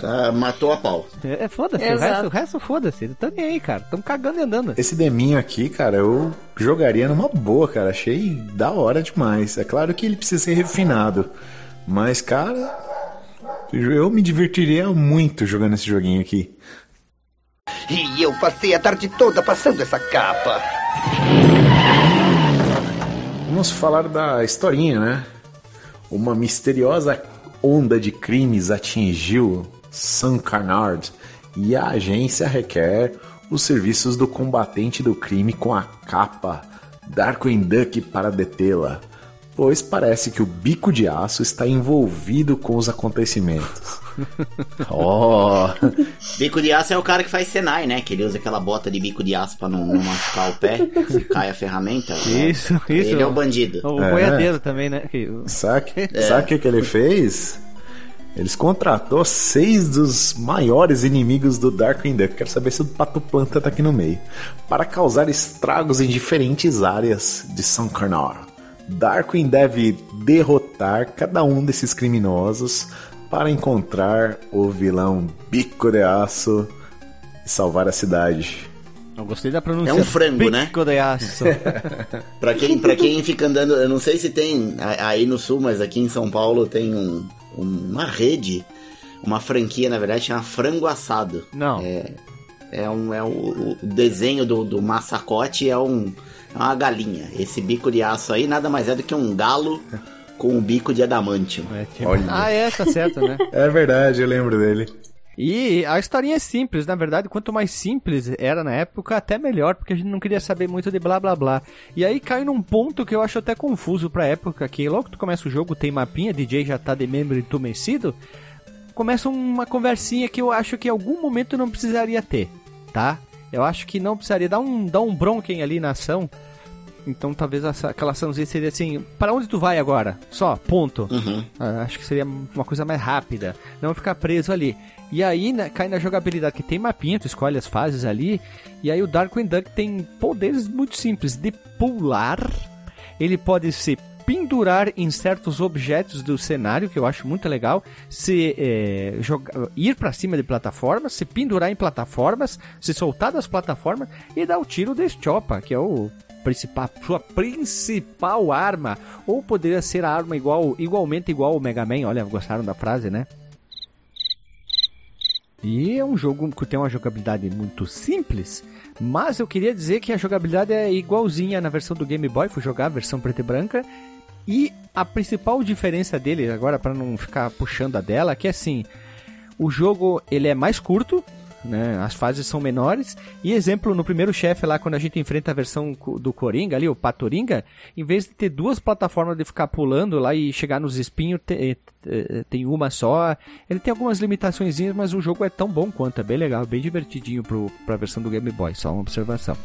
Tá, matou a pau. É, é foda-se, o resto, o resto foda-se. Eles tão nem aí, cara. Tão cagando e andando. Esse deminho aqui, cara, eu jogaria numa boa, cara. Achei da hora demais. É claro que ele precisa ser refinado. Mas, cara, eu me divertiria muito jogando esse joguinho aqui. E eu passei a tarde toda passando essa capa. Vamos falar da historinha, né? Uma misteriosa onda de crimes atingiu San Carnard e a agência requer os serviços do combatente do crime com a capa Darkwing Duck para detê-la, pois parece que o bico de aço está envolvido com os acontecimentos. [LAUGHS] Oh, Bico de aço é o cara que faz Senai, né? Que ele usa aquela bota de bico de aço pra não, não machucar o pé, se cai a ferramenta. né? Isso, isso. Ele é o bandido. O É. boiadeiro também, né? Que- sabe sabe o que, que ele fez? Eles contratou seis dos maiores inimigos do Darkwing Duck. Quero saber se o Pato Planta tá aqui no meio. Para causar estragos em diferentes áreas de São Carnard. Darkwing deve derrotar cada um desses criminosos para encontrar o vilão Bico de Aço e salvar a cidade. Eu gostei da pronúncia. É um frango, né? Bico de aço. [LAUGHS] Pra quem, pra quem fica andando, eu não sei se tem aí no sul, mas aqui em São Paulo tem um- uma rede uma franquia, na verdade, chama Frango Assado. Não. É, é um, é um- o desenho do, do massacote é um é uma galinha. Esse bico de aço aí nada mais é do que um galo com um bico de adamantio. É, tipo-. Ah, é, tá certo, né? [LAUGHS] É verdade, eu lembro dele. E a historinha é simples, na verdade, quanto mais simples era na época, até melhor, porque a gente não queria saber muito de blá blá blá. E aí cai num ponto que eu acho até confuso pra época, que logo que tu começa o jogo, tem mapinha, DJ já tá de membro entumecido, começa uma conversinha que eu acho que em algum momento não precisaria ter, tá? Eu acho que não precisaria dar um, dar um bronquem ali na ação. Então talvez essa, aquela açãozinha seria assim, para onde tu vai agora? Só, ponto. Uhum. Ah, acho que seria uma coisa mais rápida, não ficar preso ali. E aí né, cai na jogabilidade que tem mapinha, tu escolhe as fases ali. E aí o Darkwing Duck tem poderes muito simples de pular. Ele pode se pendurar em certos objetos do cenário, que eu acho muito legal. Se é, joga- ir pra cima de plataformas, se pendurar em plataformas, se soltar das plataformas e dar o tiro de Chopa, que é o principal, sua principal arma. Ou poderia ser a arma igual, igualmente igual ao Mega Man. Olha, gostaram da frase, né? E é um jogo que tem uma jogabilidade muito simples, mas eu queria dizer que a jogabilidade é igualzinha na versão do Game Boy, fui jogar a versão preta e branca, e a principal diferença dele, agora para não ficar puxando a dela, é que assim, o jogo ele é mais curto, né? As fases são menores. E exemplo, no primeiro chefe lá, quando a gente enfrenta a versão do Coringa ali, o Patoringa, em vez de ter duas plataformas de ficar pulando lá e chegar nos espinhos, te- eh, tem uma só. Ele tem algumas limitações, mas o jogo é tão bom quanto, é bem legal, bem divertidinho pro, pra versão do Game Boy, só uma observação.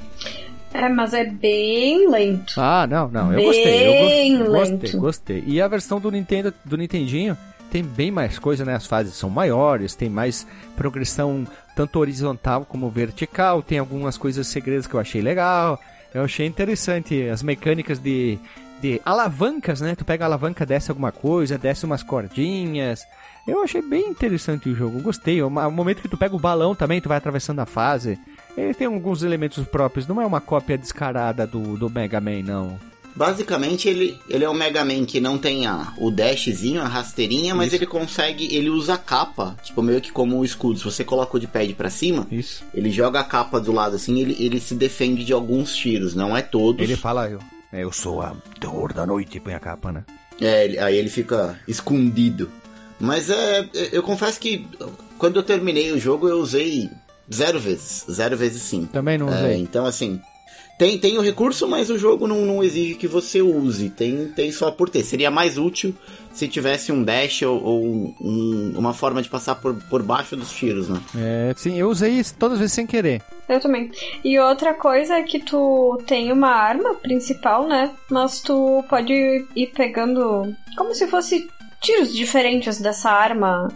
É, mas é bem lento. Ah, não, não, eu Bem gostei, eu gostei, lento. gostei, gostei. E a versão do Nintendo, do Nintendinho, tem bem mais coisa, né? As fases são maiores, tem mais progressão tanto horizontal como vertical, tem algumas coisas segredas que eu achei legal. Eu achei interessante as mecânicas de, de alavancas, né? Tu pega a alavanca, desce alguma coisa, desce umas cordinhas. Eu achei bem interessante o jogo, gostei. O momento que tu pega o balão também, tu vai atravessando a fase. Ele tem alguns elementos próprios, não é uma cópia descarada do, do Mega Man, não. Basicamente, ele, ele é um Mega Man que não tem a, o dashzinho, a rasteirinha, mas Isso. ele consegue, ele usa a capa, tipo, meio que como um escudo. Se você coloca o de pad pra cima, Isso. ele joga a capa do lado assim, ele, ele se defende de alguns tiros, não é todos. Ele fala, eu, é, eu sou a terror da noite, põe a capa, né? É, ele- aí ele fica escondido. Mas é, eu confesso que quando eu terminei o jogo eu usei zero vezes, zero vezes sim. Também não É, usei. então assim, tem, tem o recurso, mas o jogo não, não exige que você use. Tem, tem só por ter. Seria mais útil se tivesse um dash ou, ou um- uma forma de passar por, por baixo dos tiros, né? É, sim, eu usei isso todas as vezes sem querer. Eu também. E outra coisa é que tu tem uma arma principal, né? Mas tu pode ir pegando como se fosse tiros diferentes dessa arma.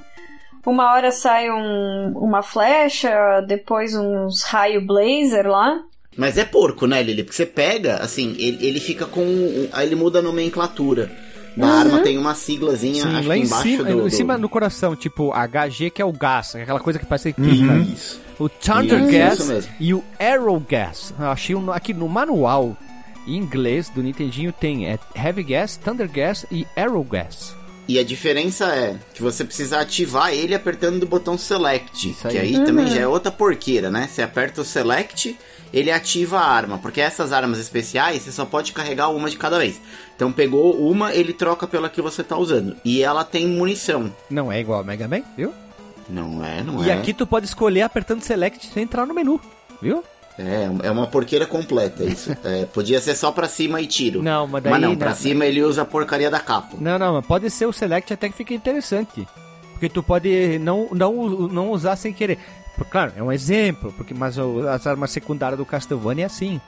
Uma hora sai um- uma flecha, depois uns raio blazer lá. Mas é porco, né, Lili? Porque você pega, assim, ele, ele fica com. Aí ele muda a nomenclatura. Na arma tem uma siglazinha, Sim, acho lá que em embaixo cima, do, em do- cima do coração, tipo HG, que é o gás, aquela coisa que parece que. Isso. O Thunder Isso, Gas e o Arrow Gas. Eu achei um- aqui no manual em inglês do Nintendinho tem é Heavy Gas, Thunder Gas e Arrow Gas. E a diferença é que você precisa ativar ele apertando o botão Select. Aí. Que aí também já é outra porqueira, né? Você aperta o Select, ele ativa a arma. Porque essas armas especiais, você só pode carregar uma de cada vez. Então pegou uma, ele troca pela que você tá usando. E ela tem munição. Não é igual ao Mega Man, viu? Não é, não E é. aqui tu pode escolher apertando Select sem entrar no menu, viu? É, é uma porqueira completa isso. [LAUGHS] É, podia ser só pra cima e tiro. Não, mas daí Mas não, não. pra cima ele usa a porcaria da capa. Não, não, mas pode ser o Select até que fica interessante. Porque tu pode não, não, não usar sem querer. Por- Claro, é um exemplo, porque mas as armas secundárias do Castlevania é assim.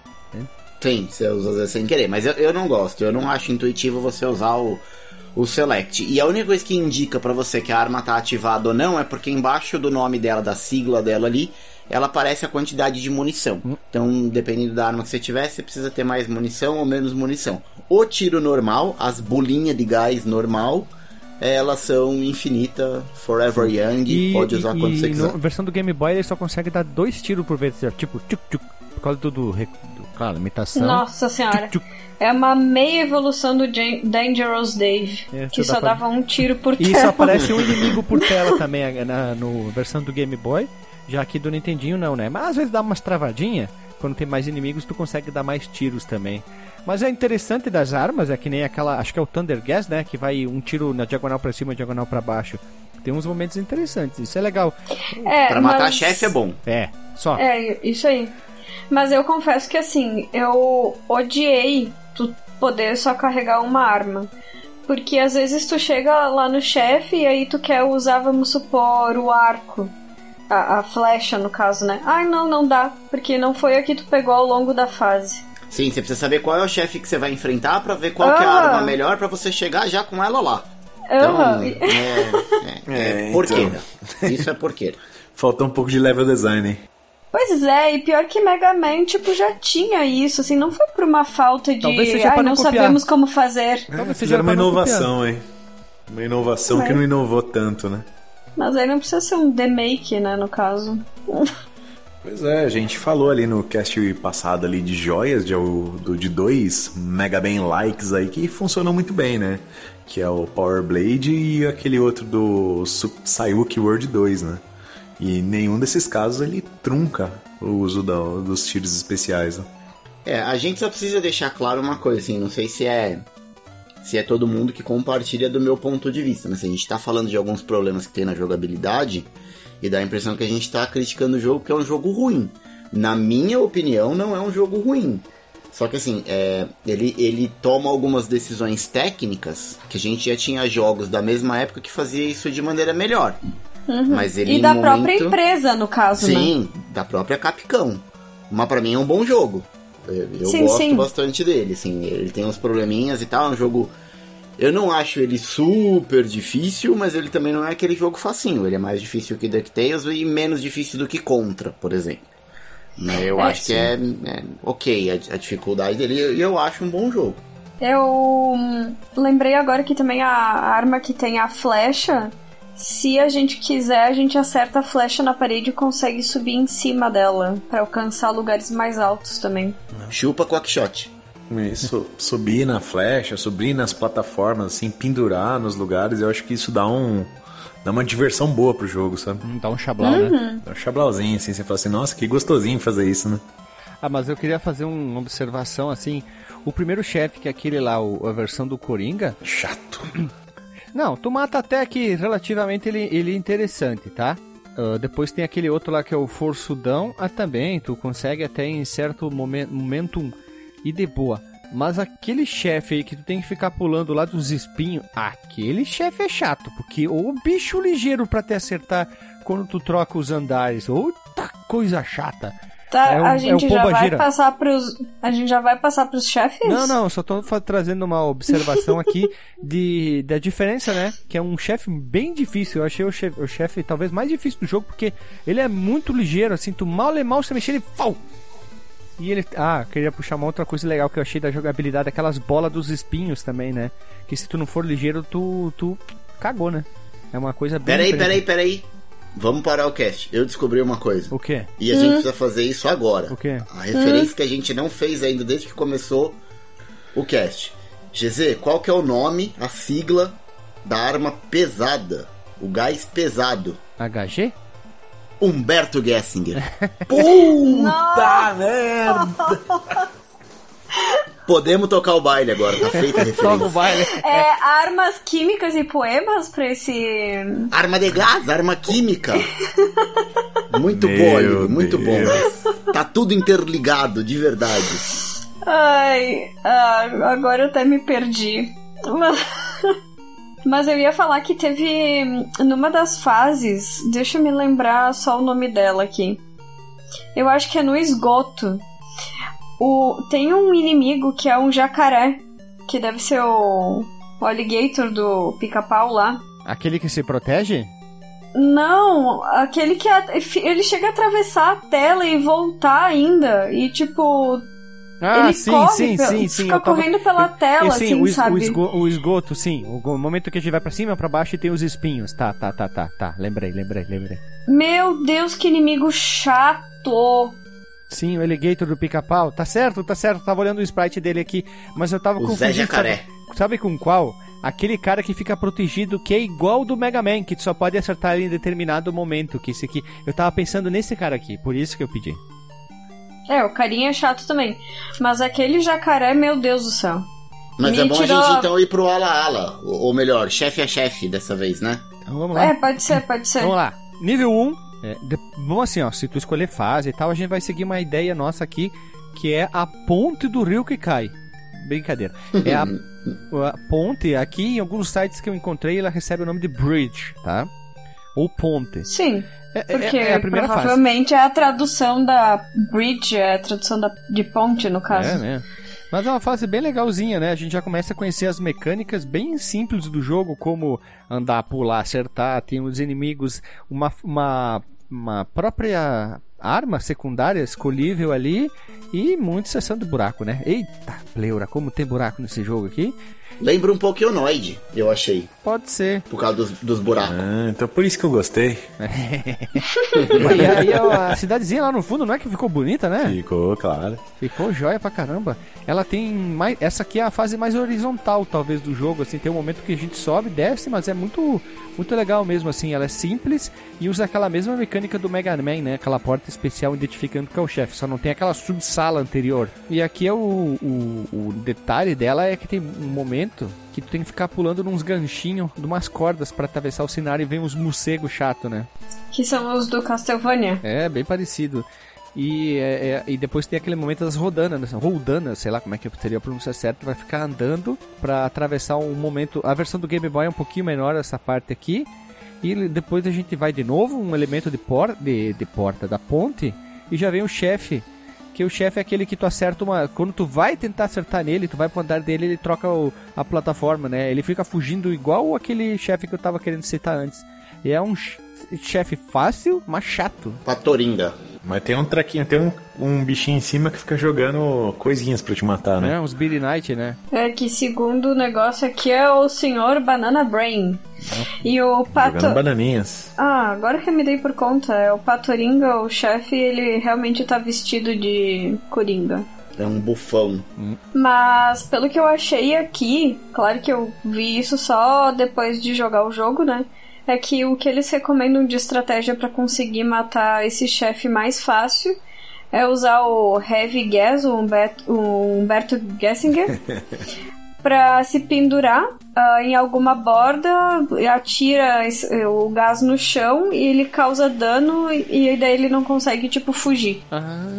Sim, você usa sem querer. Mas eu, eu não gosto. Eu não acho intuitivo você usar o, o Select. E a única coisa que indica pra você que a arma tá ativada ou não é porque embaixo do nome dela, da sigla dela ali, ela aparece a quantidade de munição. Então, dependendo da arma que você tiver, você precisa ter mais munição ou menos munição. O tiro normal, as bolinhas de gás normal, elas são infinita, forever young, pode usar quando você e quiser. na versão do Game Boy ele só consegue dar dois tiros por vez, tipo, tchuc, tchuc, Por causa do, do, do claro, limitação. Nossa senhora. Tchuc, É uma meia evolução do Jan- Dangerous Dave, É, que só só dá pra- dava um tiro por E tela. isso aparece um [LAUGHS] inimigo por tela também na no versão do Game Boy. Já aqui do Nintendinho não, né? Mas às vezes dá umas travadinhas. Quando tem mais inimigos, tu consegue dar mais tiros também. Mas é interessante das armas, é que nem aquela. Acho que é o Thunder Gas, né? Que vai um tiro na diagonal pra cima e diagonal pra baixo. Tem uns momentos interessantes, isso é legal. É, Pra matar mas- chefe é bom. É, só. É, isso aí. Mas eu confesso que assim, eu odiei tu poder só carregar uma arma. Porque às vezes tu chega lá no chefe e aí tu quer usar, vamos supor, o arco. A, a flecha, no caso, né? Ai, não, não dá. Porque não foi a que tu pegou ao longo da fase. Sim, você precisa saber qual é o chefe que você vai enfrentar pra ver qual que é a Ah. arma melhor pra você chegar já com ela lá. Então, Aham. [LAUGHS] é, é, é É, porqueira. [LAUGHS] Isso é porqueira. Faltou um pouco de level design. hein? Pois é, e pior que Mega Man, tipo, já tinha isso, assim, não foi por uma falta de. Talvez seja Ai, não, não copiar." sabemos como fazer. Talvez seja Fizeram uma inovação, hein? Uma inovação É. que não inovou tanto, né? Mas aí não precisa ser um demake, né, no caso. Pois é, a gente falou ali no cast passado ali de joias, de, do, de dois Mega Man likes aí que funcionam muito bem, né? Que é o Power Blade e aquele outro do Sayuki World 2, né? E nenhum desses casos ele trunca o uso da- dos tiros especiais. Né? É, a gente só precisa deixar claro uma coisa, assim, não sei se é se é todo mundo que compartilha do meu ponto de vista, mas a gente tá falando de alguns problemas que tem na jogabilidade e dá a impressão que a gente tá criticando o jogo porque é um jogo ruim. Na minha opinião, não é um jogo ruim. Só que assim, é, ele, ele toma algumas decisões técnicas que a gente já tinha jogos da mesma época que fazia isso de maneira melhor. Mas ele e da momento... própria empresa, no caso, né? Sim, da própria Capcom. Mas pra mim é um bom jogo. Eu, eu Sim, gosto sim. bastante dele, assim, ele tem uns probleminhas e tal, é um jogo... Eu não acho ele super difícil, mas ele também não é aquele jogo facinho. Ele é mais difícil que DuckTales e menos difícil do que Contra, por exemplo. Né, Eu É, acho que é, é ok a, a dificuldade dele e eu acho um bom jogo. Eu hum, lembrei agora que também a arma que tem a flecha, se a gente quiser, a gente acerta a flecha na parede e consegue subir em cima dela pra alcançar lugares mais altos também. Chupa Quackshot. Isso, subir na flecha, subir nas plataformas, assim, pendurar nos lugares, eu acho que isso dá um. dá uma diversão boa pro jogo, sabe? Hum, Dá um chablau, né? Dá um chablauzinho, assim, você fala assim, nossa, que gostosinho fazer isso, né? Ah, mas eu queria fazer uma observação assim. O primeiro chefe, que é aquele lá, o- a versão do Coringa. Chato. [CLEARS THROAT] Não, tu mata até que relativamente ele, ele é interessante, tá? Ah, depois tem aquele outro lá que é o Forçudão. Ah, também, tu consegue até em certo momen- momentum e de boa. Mas aquele chefe aí que tu tem que ficar pulando lá dos espinhos, aquele chefe é chato, porque o bicho ligeiro pra te acertar quando tu troca os andares. Outra coisa chata. Tá, É um- a é gente um já vai passar pros. A gente já vai passar pros chefes? Não, não, só tô trazendo uma observação aqui [LAUGHS] de, da diferença, né? Que é um chefe bem difícil. Eu achei o chefe, o chefe talvez mais difícil do jogo, porque ele é muito ligeiro, assim, tu mal e mal você mexer, ele. Fau! E ele. Ah, queria puxar uma outra coisa legal que eu achei da jogabilidade, aquelas bolas dos espinhos também, né? Que se tu não for ligeiro, tu. tu cagou, né? É uma coisa bem. Peraí, diferente. peraí, peraí. Vamos parar o cast. Eu descobri uma coisa. O quê? E a gente precisa fazer isso agora. O quê? A referência que a gente não fez ainda desde que começou o cast. GZ, qual que é o nome, a sigla da arma pesada? O gás pesado. HG? Humberto Gessinger. [LAUGHS] Puta merda! Podemos tocar o baile agora, tá feita a [LAUGHS] Toca o referência. baile. É, armas químicas e poemas pra esse. Arma de gás, arma química. Muito Meu bom, amigo, muito Deus. bom. Tá tudo interligado, de verdade. Ai, ah, agora eu até me perdi. Mas, [LAUGHS] mas eu ia falar que teve. Numa das fases, deixa eu me lembrar só o nome dela aqui. Eu acho que é no esgoto. O, tem um inimigo que é um jacaré, que deve ser o, o alligator do pica-pau lá. Aquele que se protege? Não, aquele que ele chega a atravessar a tela e voltar ainda. E tipo, Ah, ele sim, corre, sim, sim, sim. fica tava- correndo pela tela, E, sim, assim, o, sabe? O, esgo- o esgoto, sim. O momento que a gente vai pra cima, pra baixo e tem os espinhos. Tá, tá, tá, tá, tá. Lembrei, lembrei, lembrei. Meu Deus, que inimigo chato! Sim, o Alligator do pica-pau. Tá certo, tá certo. Tava olhando o sprite dele aqui, mas eu tava O Zé confundindo. Jacaré. Sabe, sabe com qual? Aquele cara que fica protegido, que é igual do Mega Man, que tu só pode acertar ele em determinado momento. Que esse aqui. Eu tava pensando nesse cara aqui, por isso que eu pedi. É, o carinha é chato também. Mas aquele jacaré, meu Deus do céu. Mas Me é bom tirou- a gente então ir pro ala ala. Ou ou melhor, chefe a chefe dessa vez, né? Então vamos lá. É, pode ser, pode ser. Vamos lá. Nível 1. É, de- vamos assim, ó. Se tu escolher fase e tal, a gente vai seguir uma ideia nossa aqui, que é a ponte do rio que cai. Brincadeira. É a, [LAUGHS] a ponte, aqui em alguns sites que eu encontrei, ela recebe o nome de bridge, tá? Ou ponte. Sim, É, é- porque é a primeira fase. provavelmente é a tradução da bridge, é a tradução da, de ponte, no caso. É, né? Mas é uma fase bem legalzinha, né? A gente já começa a conhecer as mecânicas bem simples do jogo, como andar, pular, acertar. Tem os inimigos, uma, uma, uma própria arma secundária escolhível ali e muita sessão de buraco, né? Eita, pleura, como tem buraco nesse jogo aqui. Lembra um pouco Ionoid, eu achei. Pode ser. Por causa dos, dos buracos. Ah, então por isso que eu gostei. [LAUGHS] e aí a cidadezinha lá no fundo não é que ficou bonita, né? Ficou, claro. Ficou joia pra caramba. Ela tem mais. Essa aqui é a fase mais horizontal, talvez, do jogo. Assim, tem um momento que a gente sobe, desce, mas é muito, muito legal mesmo. Assim, ela é simples e usa aquela mesma mecânica do Mega Man, né? Aquela porta especial identificando que é o chefe. Só não tem aquela subsala anterior. E aqui é o, o, o detalhe dela é que tem um momento que tu tem que ficar pulando nos ganchinhos de umas cordas pra atravessar o cenário e vem uns morcegos chato, né? Que são os do Castlevania. É, bem parecido. E, é, é- e depois tem aquele momento das rodanas, né? Roldanas, sei lá como é que seria a pronúncia certa, vai ficar andando pra atravessar um momento. A versão do Game Boy é um pouquinho menor essa parte aqui. E depois a gente vai de novo, um elemento de, por, de, de porta da ponte, e já vem o chefe. Que o chefe é aquele que tu acerta uma. Quando tu vai tentar acertar nele, tu vai pro andar dele, ele troca o- a plataforma, né? Ele fica fugindo igual aquele chefe que eu tava querendo citar antes. E é um chefe fácil, mas chato. Patoringa. Mas tem um traquinho, tem um, um bichinho em cima que fica jogando coisinhas pra te matar, né? né? Uns Beat Night, né? É que segundo o negócio aqui é o senhor Banana Brain. E o pato. Jogando bananinhas. Ah, agora que eu me dei por conta, é o Patoringa, o chefe, ele realmente tá vestido de coringa. É um bufão. Mas pelo que eu achei aqui, claro que eu vi isso só depois de jogar o jogo, né? É que o que eles recomendam de estratégia pra conseguir matar esse chefe mais fácil é usar o Heavy Gas, o Humberto, o Humberto Gessinger, [LAUGHS] pra se pendurar ah, em alguma borda, atira o gás no chão e ele causa dano e, e daí ele não consegue, tipo, fugir.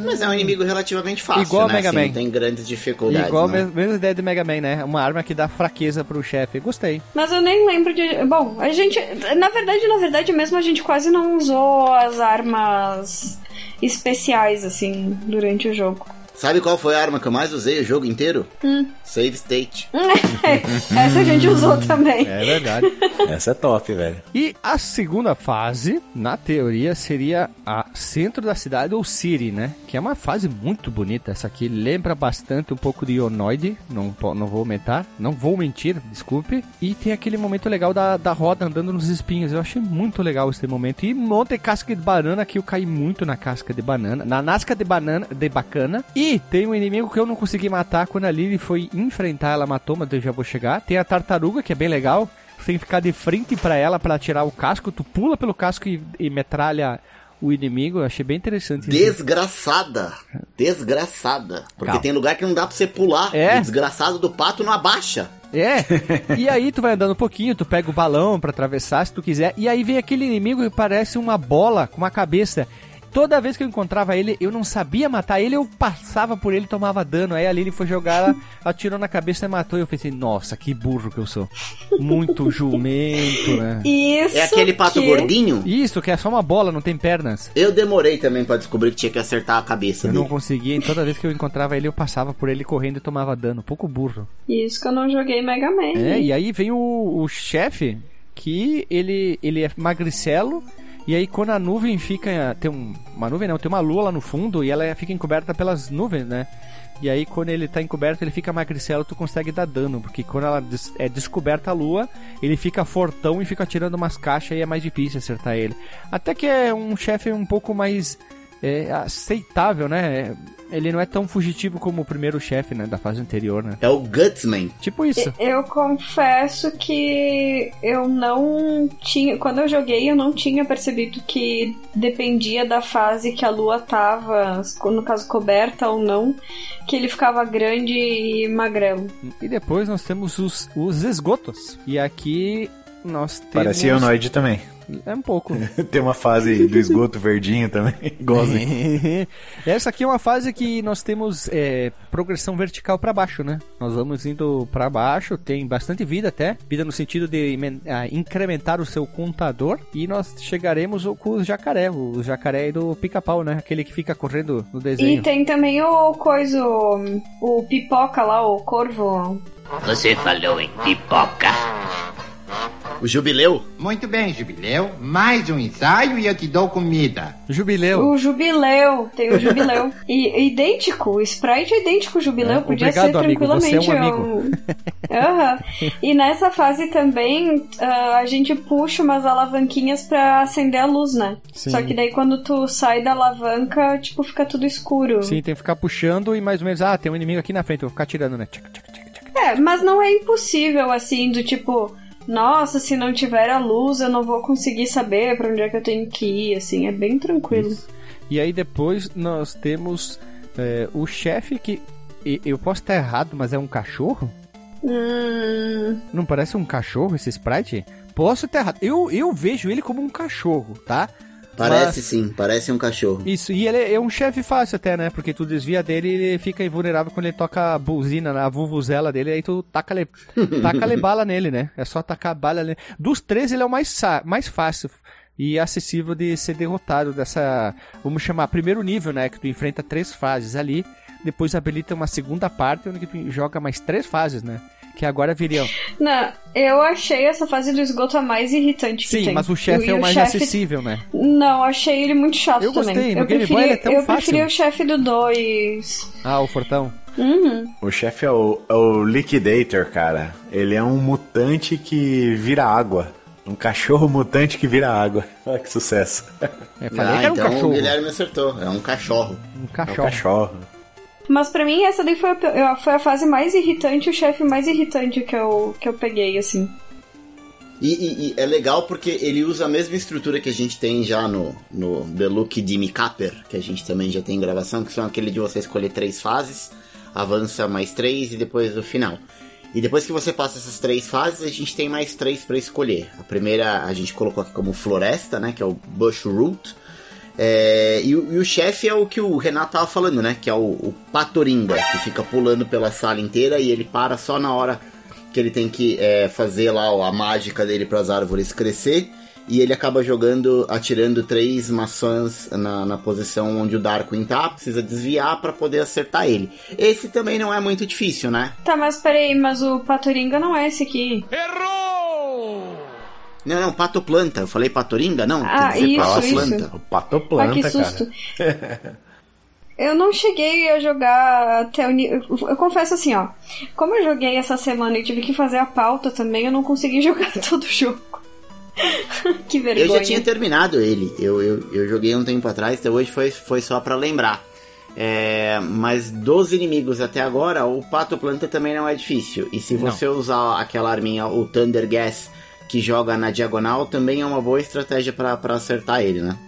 Mas é um inimigo relativamente fácil, Igual né? a Mega Assim, Man. Não tem grandes dificuldades. Igual a né? mes- mesma ideia de Mega Man, né? Uma arma que dá fraqueza pro chefe. Gostei. Mas eu nem lembro de. Bom, a gente. Na verdade, na verdade mesmo, a gente quase não usou as armas especiais, assim, durante o jogo. Sabe qual foi a arma que eu mais usei o jogo inteiro? Hum. Save State. [LAUGHS] Essa a gente usou também. É verdade. Essa é top, velho. e a segunda fase, na teoria, seria a centro da cidade ou City, né? Que é uma fase muito bonita. Essa aqui lembra bastante um pouco de Ionoid. Não, não vou mentir. Não vou mentir, desculpe. E tem aquele momento legal da, da roda andando nos espinhos. Eu achei muito legal esse momento. E monte de casca de banana que eu caí muito na casca de banana. Na nasca de banana, de bacana. E tem um inimigo que eu não consegui matar quando a Lily foi enfrentar. Ela matou, mas eu já vou chegar. Tem a tartaruga, que é bem legal. Você tem que ficar de frente pra ela pra tirar o casco. Tu pula pelo casco e, e metralha o inimigo. Eu achei bem interessante isso. Desgraçada. Desgraçada. Porque Calma. tem lugar que não dá pra você pular. É? O desgraçado do pato não abaixa. É. [LAUGHS] E aí tu vai andando um pouquinho, tu pega o balão pra atravessar se tu quiser. E aí vem aquele inimigo que parece uma bola com uma cabeça. Toda vez que eu encontrava ele, eu não sabia matar ele, eu passava por ele e tomava dano. Aí ali ele foi jogar, ela atirou na cabeça e matou. E eu pensei, nossa, que burro que eu sou. Muito [LAUGHS] jumento, né? Isso. É aquele pato que... gordinho? Isso, que é só uma bola, não tem pernas. Eu demorei também pra descobrir que tinha que acertar a cabeça Eu dele. não conseguia, e toda vez que eu encontrava ele, eu passava por ele correndo e tomava dano. Um pouco burro. Isso que eu não joguei Mega Man. É, e aí vem o, o chefe, que ele, ele é magricelo, e aí quando a nuvem fica. Tem um, uma nuvem não, tem uma lua lá no fundo e ela fica encoberta pelas nuvens, né? E aí quando ele tá encoberto, ele fica magricelo, tu consegue dar dano, porque quando ela des- é descoberta a lua, ele fica fortão e fica tirando umas caixas e é mais difícil acertar ele. Até que é um chefe um pouco mais é aceitável, né? Ele não é tão fugitivo como o primeiro chefe, né? Da fase anterior, né? É o Gutsman. Tipo isso. Eu confesso que eu não tinha. Quando eu joguei, eu não tinha percebido que dependia da fase que a lua tava, no caso coberta ou não, que ele ficava grande e magrelo. E depois nós temos os, os esgotos. E aqui nós temos. Parece Ionoid também. É um pouco. [LAUGHS] Tem uma fase do esgoto verdinho também, [LAUGHS] igualzinho. [LAUGHS] Essa aqui é uma fase que nós temos é, progressão vertical para baixo, né? Nós vamos indo para baixo, tem bastante vida até, vida no sentido de ah, incrementar o seu contador e nós chegaremos com o jacaré, o jacaré do pica-pau, né? Aquele que fica correndo no E desenho. tem também o coisa, o pipoca lá, o corvo. Você falou em pipoca. O Jubileu. Muito bem, Jubileu. Mais um ensaio e eu te dou comida. Jubileu. O jubileu, tem o jubileu. [LAUGHS] e idêntico, o sprite é idêntico ao jubileu, É, podia obrigado, ser amigo, você tranquilamente. é um amigo. [LAUGHS] Aham. E nessa fase também ah, a gente puxa umas alavanquinhas pra acender a luz, né? Sim. Só que daí quando tu sai da alavanca, tipo, fica tudo escuro. Sim, tem que ficar puxando e mais ou menos, ah, tem um inimigo aqui na frente, eu vou ficar tirando, né? Tchac, tchac, tchac. É, mas não é impossível assim, do tipo, nossa, se não tiver a luz eu não vou conseguir saber pra onde é que eu tenho que ir, assim, é bem tranquilo. E aí depois nós temos é, o chefe que. Eu posso estar errado, mas é um cachorro? Hum, Não parece um cachorro esse sprite? Posso estar errado. Eu, eu vejo ele como um cachorro, tá? Parece Mas- sim, parece um cachorro. Isso, e ele é um chefe fácil até, né? Porque tu desvia dele e ele fica invulnerável quando ele toca a buzina, a vuvuzela dele, aí tu taca-lhe taca [LAUGHS] bala nele, né? É só tacar bala nele. Dos três, ele é o mais, mais fácil e acessível de ser derrotado dessa, vamos chamar, primeiro nível, né? Que tu enfrenta três fases ali, depois habilita uma segunda parte onde tu joga mais três fases, né? Que agora viriam. não, eu achei essa fase do esgoto a mais irritante que Sim, tem. mas o chefe é o mais chefe- acessível, né? Não, achei ele muito chato Eu gostei, também. no eu Game Boy preferia, ele é tão eu fácil. preferia o chefe do 2. Ah, o Fortão. Uhum. O chefe é o, é o Liquidator, cara. Ele é um mutante que vira água. Um cachorro [LAUGHS] mutante que vira água. Olha que sucesso. É, falei Ah, que era um então o cachorro. Guilherme acertou. É um cachorro. Um É um cachorro. Mas pra mim, essa daí foi a, foi a fase mais irritante, o chefe mais irritante que eu, que eu peguei, assim. E, e- e é legal porque ele usa a mesma estrutura que a gente tem já no, no The Look de Capper, que a gente também já tem em gravação, que são aquele de você escolher três fases, avança mais três e depois o final. E depois que você passa essas três fases, a gente tem mais três para escolher. A primeira a gente colocou aqui como floresta, né, que é o Bush Root. É, e, o- e o chefe é o que o Renato tava falando, né? Que é o, o Patoringa, que fica pulando pela sala inteira e ele para só na hora que ele tem que é, fazer lá ó, a mágica dele para as árvores crescer. E ele acaba jogando, atirando três maçãs na, na posição onde o Darkwing tá, precisa desviar para poder acertar ele. Esse também não é muito difícil, né? Tá, mas peraí, mas o Patoringa não é esse aqui. Não, não, pato planta. Eu falei patoringa? Não, Ah, quer dizer isso, pato isso. patoplanta, ah, que cara. susto. [LAUGHS] Eu não cheguei a jogar até o nível. Eu confesso assim, ó. Como eu joguei essa semana e tive que fazer a pauta também, eu não consegui [LAUGHS] jogar todo o jogo. [LAUGHS] que vergonha. Eu já tinha terminado ele. Eu, eu, eu joguei um tempo atrás, então hoje foi, foi só pra lembrar. É, mas dos inimigos até agora, o Pato Planta também não é difícil. E se Não. você usar aquela arminha, o Thunder Gas, que joga na diagonal, também é uma boa estratégia pra acertar ele, né?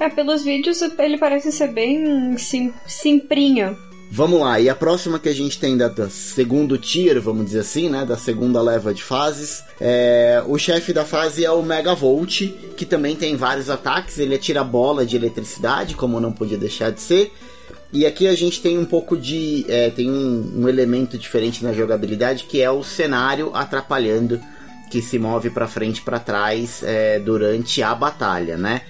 É, pelos vídeos ele parece ser bem sim, simprinho. Vamos lá, e a próxima que a gente tem da, da segundo tier, vamos dizer assim, né? Da segunda leva de fases. É, o chefe da fase é o Megavolt, que também tem vários ataques. Ele atira bola de eletricidade, como não podia deixar de ser. E aqui a gente tem um pouco de. é, tem um, um elemento diferente na jogabilidade que é o cenário atrapalhando, que se move pra frente e pra trás é, durante a batalha, né?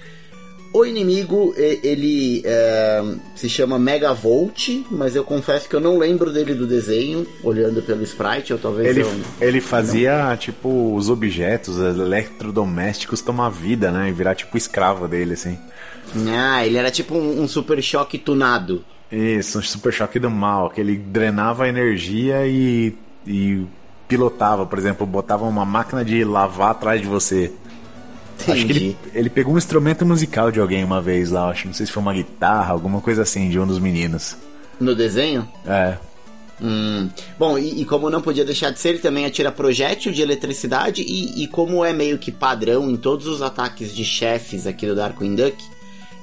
O inimigo, ele é, se chama Megavolt, mas eu confesso que eu não lembro dele do desenho, olhando pelo sprite, ou talvez Ele, eu... ele fazia, tipo, os objetos os eletrodomésticos tomar vida, né? E virar, tipo, escravo dele, assim. Ah, ele era tipo um, um super choque tunado. Isso, um super choque do mal, que ele drenava a energia e, e pilotava, por exemplo, botava uma máquina de lavar atrás de você. Acho que ele, ele pegou um instrumento musical de alguém uma vez lá, acho. Não sei se foi uma guitarra, alguma coisa assim, de um dos meninos. No desenho? É. Hum. Bom, e, e como não podia deixar de ser, ele também atira projétil de eletricidade e, e como é meio que padrão em todos os ataques de chefes aqui do Darkwing Duck,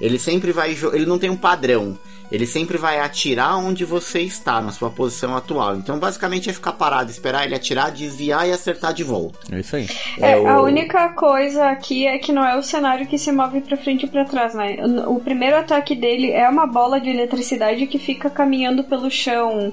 ele sempre vai... Ele não tem um padrão. Ele sempre vai atirar onde você está, na sua posição atual. Então, basicamente, é ficar parado, esperar ele atirar, desviar e acertar de volta. É isso aí. É, o- a única coisa aqui é que não é o cenário que se move pra frente e pra trás, né? O o primeiro ataque dele é uma bola de eletricidade que fica caminhando pelo chão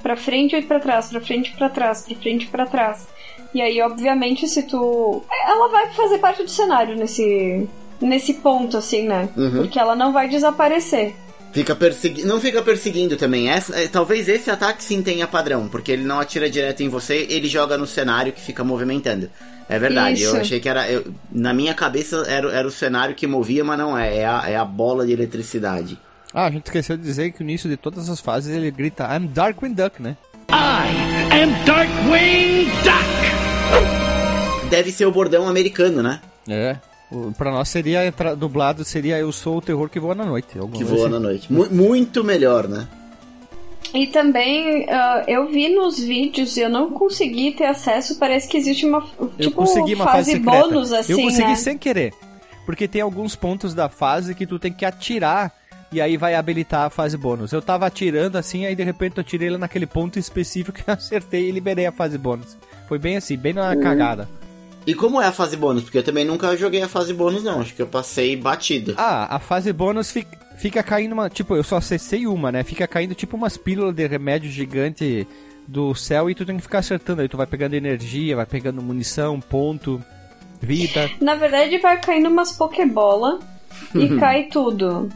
pra frente e pra trás, pra frente e pra trás, pra frente e pra trás. E aí, obviamente, se tu. Ela vai fazer parte do cenário nesse. Nesse ponto, assim, né? Uhum. Porque ela não vai desaparecer. Fica persegui... Não fica perseguindo também. Essa, é, talvez esse ataque sim tenha padrão, porque ele não atira direto em você, ele joga no cenário que fica movimentando. É verdade, Isso. eu achei que era. eu- na minha cabeça era, era o cenário que movia, mas não é. É a, é a bola de eletricidade. Ah, a gente esqueceu de dizer que no início de todas as fases ele grita I'm Darkwing Duck, né? I am Darkwing Duck! Deve ser o bordão americano, né? É. Pra nós seria entra- dublado, seria Eu sou o terror que voa na noite. Que voa assim. na noite. Mu- muito melhor, né? E também ah, eu vi nos vídeos e eu não consegui ter acesso. Parece que existe uma Eu tipo consegui uma fase, fase bônus assim, Eu consegui né? sem querer. Porque tem alguns pontos da fase que tu tem que atirar e aí vai habilitar a fase bônus. Eu tava atirando assim, aí de repente eu tirei ele naquele ponto específico [LAUGHS] que eu acertei e liberei a fase bônus. Foi bem assim, bem na cagada. E como é a fase bônus? Porque eu também nunca joguei a fase bônus, não. Acho que eu passei batido. Ah, a fase bônus fica, fica caindo uma. Tipo, eu só acessei uma, né? Fica caindo tipo umas pílulas de remédio gigante do céu e tu tem que ficar acertando. Aí tu vai pegando energia, vai pegando munição, ponto, vida. Na verdade, vai caindo umas Pokébola e [LAUGHS] cai tudo.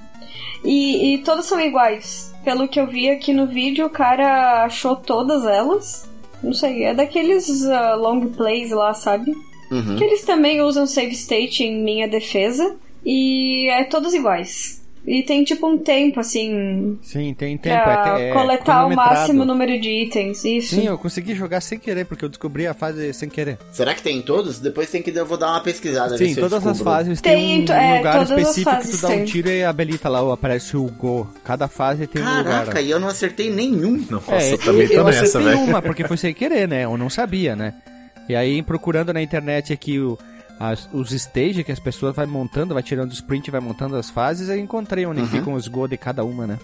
E, e todas são iguais. Pelo que eu vi aqui no vídeo, o cara achou todas elas. Não sei, é daqueles ah, long plays lá, sabe? Uhum. Que eles também usam save state em minha defesa. E é todas iguais. E tem tipo um tempo, assim, Sim, tem tempo. pra é, é coletar o máximo número de itens. Isso. Sim, eu consegui jogar sem querer, porque eu descobri a fase sem querer. Será que tem em todos? Depois tem que eu vou dar uma pesquisada. ver Sim, se eu todas as fases tem, Tem, um é, lugar específico que tu dá um tem. tiro e habilita lá, aparece o Go. Cada fase tem um lugar. Caraca, e eu não acertei nenhum. Nossa, É, eu também eu tô nessa, acertei velho. uma, porque foi sem querer, né? Eu não sabia, né? E aí, procurando na internet aqui o, as- os stage que as pessoas vai montando, vai tirando os print, vai montando as fases, aí encontrei onde ficam os go de cada uma, né?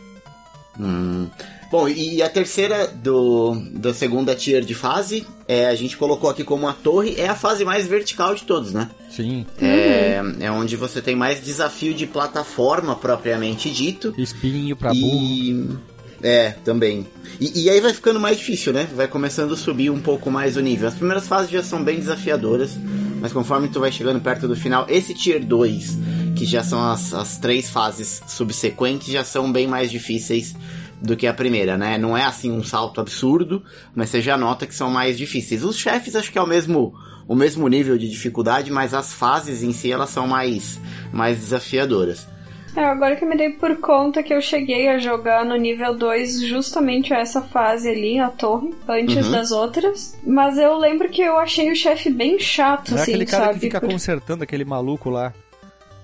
Hum. Bom, e a terceira do, da segunda tier de fase, é, a gente colocou aqui como a torre, é a fase mais vertical de todos, né? Sim. É, é onde você tem mais desafio de plataforma propriamente dito. Espinho pra burro. E. É, também. E, e aí vai ficando mais difícil, né? Vai começando a subir um pouco mais o nível. As primeiras fases já são bem desafiadoras, mas conforme tu vai chegando perto do final, esse Tier 2, que já são as, as três fases subsequentes, já são bem mais difíceis do que a primeira, né? Não é assim um salto absurdo, mas você já nota que são mais difíceis. Os chefes acho que é o mesmo o mesmo nível de dificuldade, mas as fases em si elas são mais mais desafiadoras. É, agora que eu me dei por conta que eu cheguei a jogar no nível 2 justamente essa fase ali, a torre, antes Uhum. das outras. Mas eu lembro que eu achei o chefe bem chato, Não é assim, aquele cara sabe? que fica Por- consertando aquele maluco lá.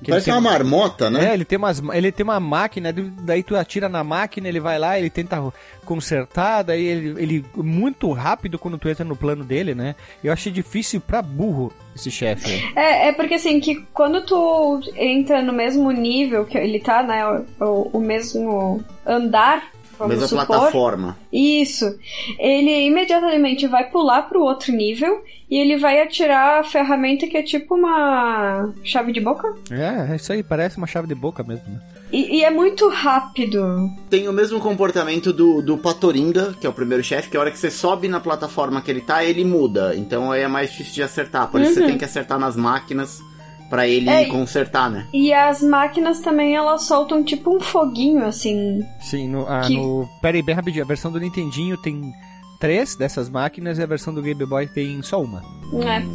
Que Parece ele uma tem- marmota, né? É, ele tem, umas, ele tem uma máquina, daí tu atira na máquina, ele vai lá, ele tenta consertar, daí ele, ele muito rápido quando tu entra no plano dele, né? Eu achei difícil pra burro esse chefe. É, é porque assim, que quando tu entra no mesmo nível que ele tá, né? O, o mesmo andar, vamos Mesma supor. plataforma. Isso. Ele imediatamente vai pular pro outro nível e ele vai atirar a ferramenta que é tipo uma chave de boca. É, é isso aí, parece uma chave de boca mesmo, né? E, e é muito rápido. Tem o mesmo comportamento do, do Patorinda, que é o primeiro chefe, que a hora que você sobe na plataforma que ele tá, ele muda. Então aí é mais difícil de acertar. Por isso você Uhum. tem que acertar nas máquinas pra ele É, e- consertar, né? E as máquinas também elas soltam tipo um foguinho assim. Sim, no, ah, Que- no. Pera aí, bem rapidinho. A versão do Nintendinho tem três dessas máquinas e a versão do Game Boy tem só uma. né?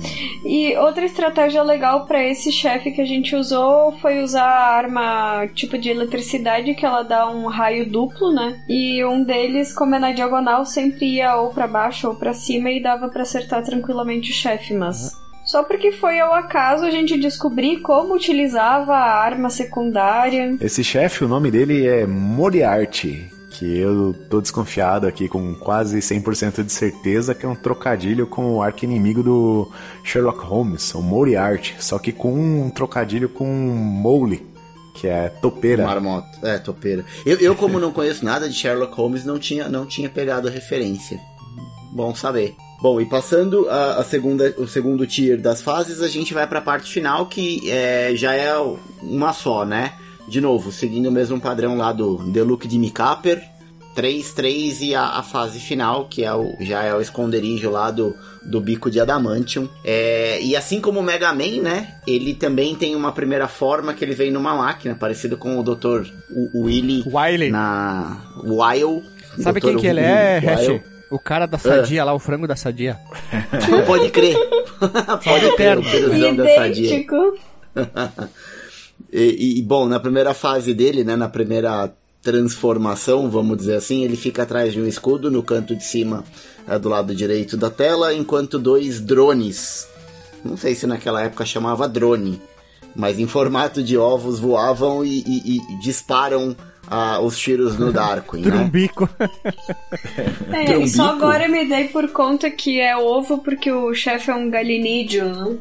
E outra estratégia legal pra esse chefe que a gente usou foi usar a arma tipo de eletricidade que ela dá um raio duplo, né? E um deles, como é na diagonal, sempre ia ou pra baixo ou pra cima e dava pra acertar tranquilamente o chefe, mas Só porque foi ao acaso a gente descobrir como utilizava a arma secundária. Esse chefe, o nome dele é Moriarty. Que eu tô desconfiado aqui com quase 100% de certeza que é um trocadilho com o arco-inimigo do Sherlock Holmes, o Moriarty. Só que com um trocadilho com Mole, que é topeira. Marmota. É, topeira. Eu, eu, como não conheço nada de Sherlock Holmes, não tinha, não tinha pegado a referência. Bom saber. Bom, e passando a, a segunda, o segundo tier das fases, a gente vai para a parte final, que é, já é uma só, né? De novo, seguindo o mesmo padrão lá do The Look de Mikaper, 3, 3 e a, a, fase final, que é o, já é o esconderijo lá do, do bico de Adamantium. É, e assim como o Mega Man, né? Ele também tem uma primeira forma que ele vem numa máquina, parecido com o Dr. Willy Wiley. na Wild. Sabe quem que ele é, Hash? O cara da sadia lá, o frango da sadia. Pode crer. [LAUGHS] Pode ter. O da sadia. [LAUGHS] E, e, bom, na primeira fase dele, né, na primeira transformação, vamos dizer assim, ele fica atrás de um escudo no canto de cima é, do lado direito da tela, enquanto dois drones, não sei se naquela época chamava drone, mas em formato de ovos voavam e, e, e disparam ah, os tiros no Darkwing, né? Trumbico. é, Trumbico. só agora me dei por conta que é ovo porque o chefe é um galinídeo, né?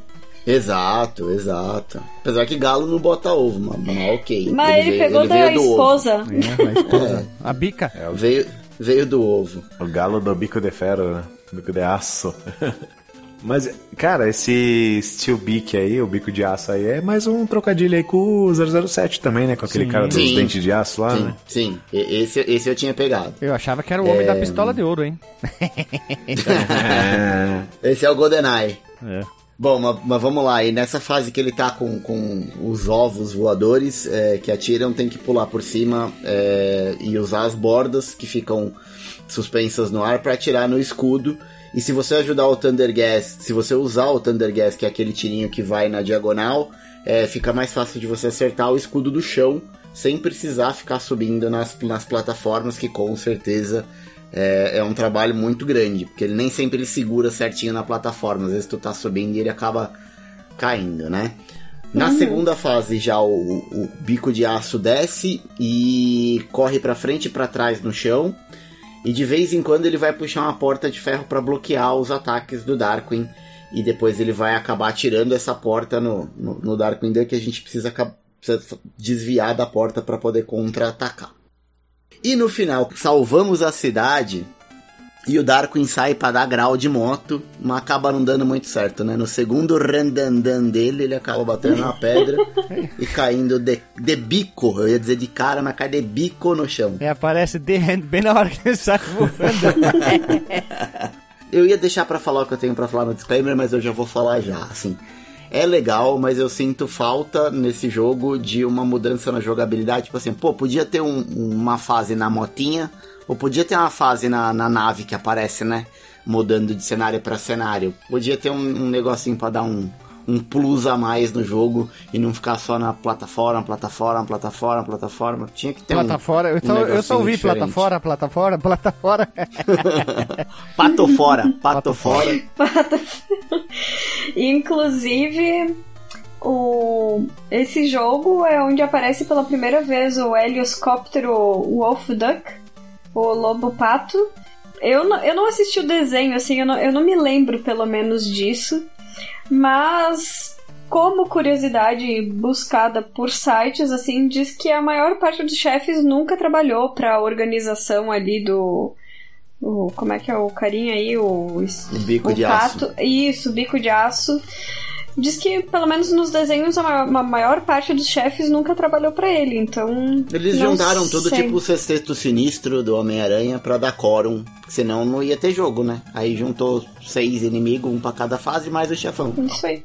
Exato, exato. Apesar que galo não bota ovo, mas, mas ok. Mas ele, ele veio, pegou ele da esposa. É, a esposa. É. A bica. É, veio, veio do ovo. O galo do bico de ferro, né? Bico de aço. Mas, cara, esse Steel Beak aí, o bico de aço aí, é mais um trocadilho aí com o 007 também, né? Com aquele sim. cara dos sim. dentes de aço lá, sim, né? Sim, esse, esse eu tinha pegado. Eu achava que era o homem é... da pistola de ouro, hein? [LAUGHS] esse é o GoldenEye. É. Bom, mas, mas, vamos lá. E nessa fase que ele tá com, com os ovos voadores é, que atiram, tem que pular por cima é, e usar as bordas que ficam suspensas no ar para atirar no escudo. E se você ajudar o Thunder Gas, se você usar o Thunder Gas, que é aquele tirinho que vai na diagonal, é, fica mais fácil de você acertar o escudo do chão sem precisar ficar subindo nas, nas plataformas, que com certeza é, é, um trabalho muito grande, porque ele nem sempre ele segura certinho na plataforma. Às vezes tu tá subindo e ele acaba caindo, né? Na uhum. segunda fase já o, o, bico de aço desce e corre para frente e para trás no chão. E de vez em quando ele vai puxar uma porta de ferro para bloquear os ataques do Darkwing. E depois ele vai acabar tirando essa porta no, no, no Darkwing Duck que a gente precisa, precisa desviar da porta para poder contra-atacar. E no final, salvamos a cidade e o Darkwing sai para dar grau de moto, mas acaba não dando muito certo, né? No segundo randandan dele, ele acaba batendo na pedra [LAUGHS] e caindo de, de bico. Eu ia dizer de cara, mas cai de bico no chão. É, aparece de hand bem na hora que ele sai voando. [LAUGHS] eu ia deixar para falar o que eu tenho para falar no disclaimer, mas eu já vou falar já, assim é legal, mas eu sinto falta nesse jogo de uma mudança na jogabilidade. Tipo assim, pô, podia ter um, uma fase na motinha, ou podia ter uma fase na, na nave que aparece, né? Mudando de cenário para cenário. Podia ter um, um negocinho para dar um, um plus a mais no jogo e não ficar só na plataforma, plataforma, plataforma, plataforma. Tinha que ter plataforma. um. Plataforma, eu, só ouvi diferente. plataforma, plataforma, plataforma. [LAUGHS] [LAUGHS] pato fora, pato, fora. Pato... Inclusive, o... esse jogo é onde aparece pela primeira vez o helioscóptero Wolf Duck, o lobo pato. Eu não, eu não assisti o desenho, assim, eu não, eu não me lembro pelo menos disso. Mas como curiosidade buscada por sites, assim, diz que a maior parte dos chefes nunca trabalhou para a organização ali do. O, como é que é o carinha aí? O, o bico o de pato. aço. Isso, o bico de aço. Diz que, pelo menos nos desenhos, a maior, a maior parte dos chefes nunca trabalhou para ele, então. Eles juntaram tudo tipo o sexteto sinistro do Homem-Aranha pra dar quórum, senão não ia ter jogo, né? Aí juntou seis inimigos, um pra cada fase, mais o chefão. Isso aí.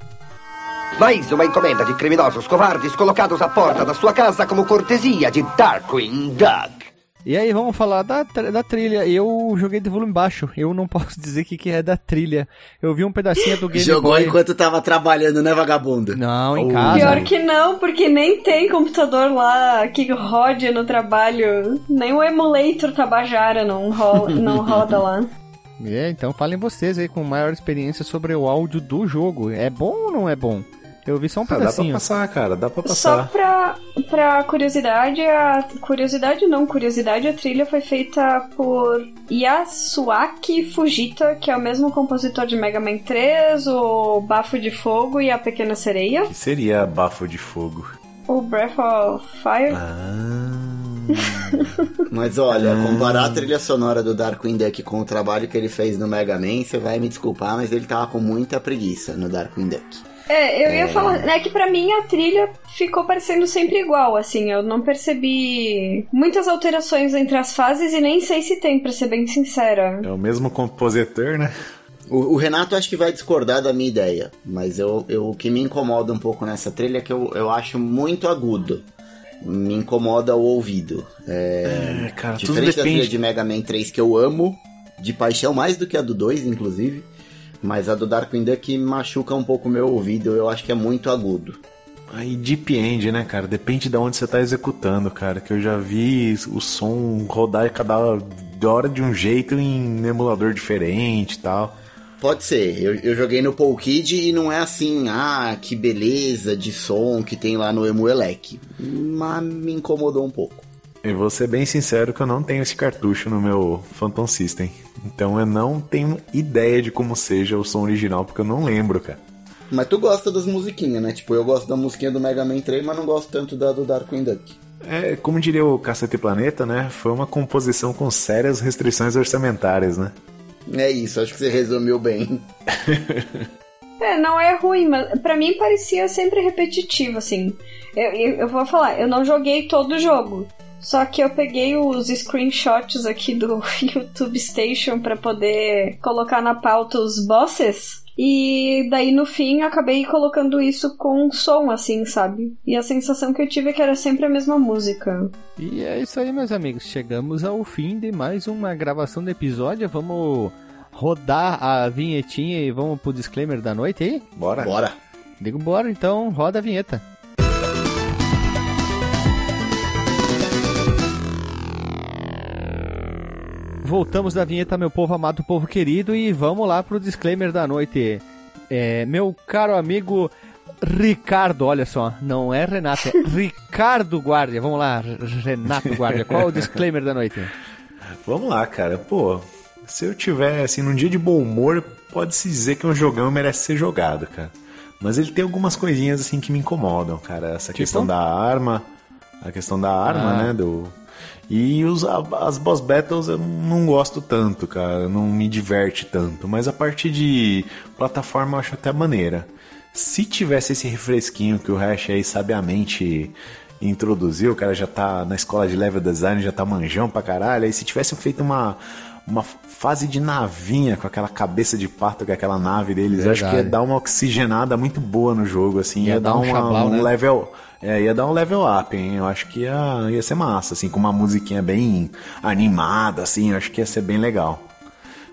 Mais uma encomenda de criminosos covardes colocados à porta da sua casa como cortesia de Darkwing Duck. E aí, vamos falar da, da trilha. Eu joguei de volume baixo. Eu não [LAUGHS] posso dizer o que, que é da trilha. Eu vi um pedacinho do Game Jogou Boy. enquanto tava trabalhando, né, vagabundo? Não, em oh. casa. Pior que não, porque nem tem computador lá que rode no trabalho. Nem o emulator Tabajara não, rola, [LAUGHS] não roda lá. É, então falem vocês aí com maior experiência sobre o áudio do jogo. É bom ou não é bom? Eu vi só um Ah, dá pra pedacinho. passar, cara, dá pra Só passar. pra, pra curiosidade, a curiosidade não, curiosidade, a trilha foi feita por Yasuaki Fujita, que é o mesmo compositor de Mega Man 3, o Bafo de Fogo e a Pequena Sereia, Que seria bafo de fogo. o Breath of Fire. [LAUGHS] Mas olha, comparar a trilha sonora do Darkwing Duck com o trabalho que ele fez no Mega Man, você vai me desculpar, mas ele tava com muita preguiça no Darkwing Duck. É, eu ia falar, é que pra mim a trilha ficou parecendo sempre igual, assim, eu não percebi muitas alterações entre as fases e nem sei se tem, pra ser bem sincera. É o mesmo compositor, né? O, o Renato acho que vai discordar da minha ideia, mas eu, eu- o que me incomoda um pouco nessa trilha é que eu, eu acho muito agudo. Me incomoda o ouvido. É, É, cara, tudo diferente da trilha depende. de Mega Man 3 que eu amo, de paixão mais do que a do 2, inclusive. Mas a do Darkwing Duck machuca um pouco o meu ouvido, eu acho que é muito agudo. Aí deep end, né, cara? Depende de onde você tá executando, cara. Que eu já vi o som rodar cada hora de um jeito em emulador diferente e tal. Pode ser, eu, eu joguei no Paul Kid e não é assim, ah, que beleza de som que tem lá no Emuelec. Mas me incomodou um pouco. E vou ser bem sincero que eu não tenho esse cartucho no meu Phantom System. Então eu não tenho ideia de como seja o som original, porque eu não lembro, cara. Mas tu gosta das musiquinhas, né? Tipo, eu gosto da musiquinha do Mega Man 3, mas não gosto tanto da do Darkwing Duck. É, como diria o Cacete Planeta, né? Foi uma composição com sérias restrições orçamentárias, né? É isso, acho que você resumiu bem. [LAUGHS] É, não é ruim, mas pra mim parecia sempre repetitivo, assim. Eu, eu, eu vou falar, eu não joguei todo o jogo. Só que eu peguei os screenshots aqui do [LAUGHS] YouTube Station pra poder colocar na pauta os bosses. E daí no fim acabei colocando isso com som, assim, sabe? E a sensação que eu tive é que era sempre a mesma música. E é isso aí, meus amigos. Chegamos ao fim de mais uma gravação do episódio. Vamos rodar a vinhetinha e vamos pro disclaimer da noite aí? Bora. Bora. Digo bora, então roda a vinheta. Voltamos da vinheta, meu povo amado, povo querido, e vamos lá pro disclaimer da noite. É, meu caro amigo Ricardo, olha só, não é Renato, é [LAUGHS] Ricardo Guardia. Vamos lá, Renato Guardia, qual é o disclaimer da noite? [LAUGHS] Vamos lá, cara. Pô, se eu tiver, assim, num dia de bom humor, pode-se dizer que um jogão merece ser jogado, cara. Mas ele tem algumas coisinhas, assim, que me incomodam, cara. Essa questão da arma, a questão da arma, Ah. né, do... E os, as boss battles eu não gosto tanto, cara. Não me diverte tanto. Mas a parte de plataforma eu acho até maneira. Se tivesse esse refresquinho que o Hash aí sabiamente introduziu, o cara já tá na escola de level design, já tá manjão pra caralho. Aí se tivesse feito uma, uma fase de navinha com aquela cabeça de pato, com aquela nave deles, eu acho que ia Verdade. dar uma oxigenada muito boa no jogo, assim. Ia Ia, dar dar um uma- chablau, um né? level. É, ia dar um level up, hein? Eu acho que ia, ia ser massa, assim, com uma musiquinha bem animada, assim, eu acho que ia ser bem legal.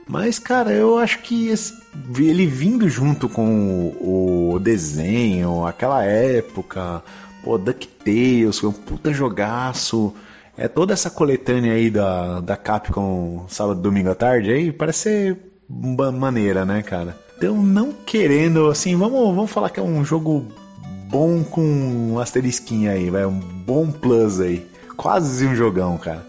Mas, cara, eu acho que esse- ele vindo junto com o, o desenho, aquela época, pô, DuckTales, foi um puta jogaço. É toda essa coletânea aí da, da Capcom sábado, domingo à tarde aí, parece ser maneira, né, cara? Então, não querendo, assim, vamos, vamos falar que é um jogo bom com um asterisquinho aí, vai, um bom plus aí. Quase um jogão, cara.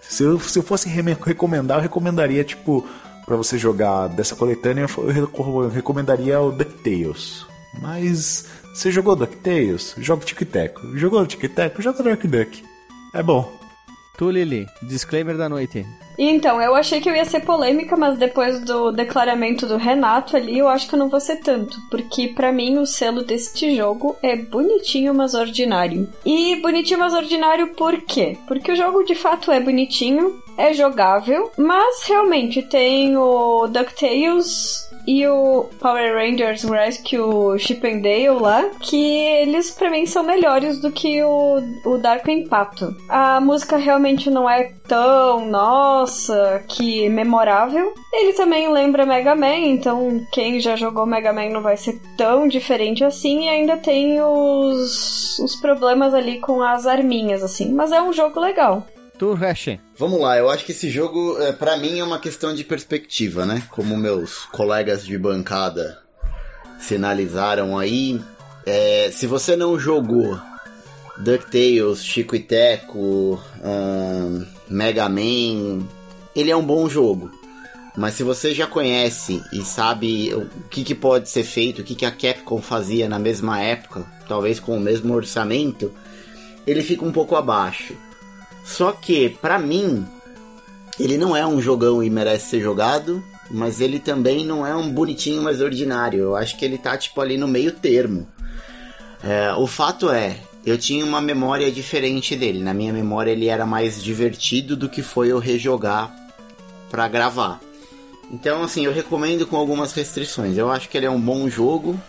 Se eu, se eu fosse recomendar, eu recomendaria, tipo, pra você jogar dessa coletânea, eu reco- recomendaria o DuckTales. Mas, você jogou DuckTales? Joga o Tic-Teco. Jogou o Tic-Teco? Joga o Dark Duck. É bom. Tu, Lili, disclaimer da noite. Então, eu achei que eu ia ser polêmica, mas depois do declaramento do Renato ali, eu acho que eu não vou ser tanto. Porque pra mim o selo deste jogo é bonitinho, mas ordinário. E bonitinho, mas ordinário por quê? Porque o jogo de fato é bonitinho, é jogável, mas realmente tem o DuckTales e o Power Rangers Rescue Chip and Dale lá, que eles pra mim são melhores do que o, o Darkwing Pato. A música realmente não é tão, nossa, que memorável. Ele também lembra Mega Man, então quem já jogou Mega Man não vai ser tão diferente assim, e ainda tem os, os problemas ali com as arminhas, assim. Mas é um jogo legal. Tu. Vamos lá, eu acho que esse jogo, é, para mim, é uma questão de perspectiva, né? Como meus colegas de bancada sinalizaram aí. É, se você não jogou DuckTales, Chico e Teco, Mega Man, ele é um bom jogo. Mas se você já conhece e sabe o que, que pode ser feito, o que, que a Capcom fazia na mesma época, talvez com o mesmo orçamento, ele fica um pouco abaixo. Só que, pra mim, ele não é um jogão e merece ser jogado, mas ele também não é um bonitinho mais ordinário. Eu acho que ele tá tipo ali no meio termo. É, o fato é, eu tinha uma memória diferente dele. Na minha memória ele era mais divertido do que foi eu rejogar pra gravar. Então, assim, eu recomendo com algumas restrições. Eu acho que ele é um bom jogo,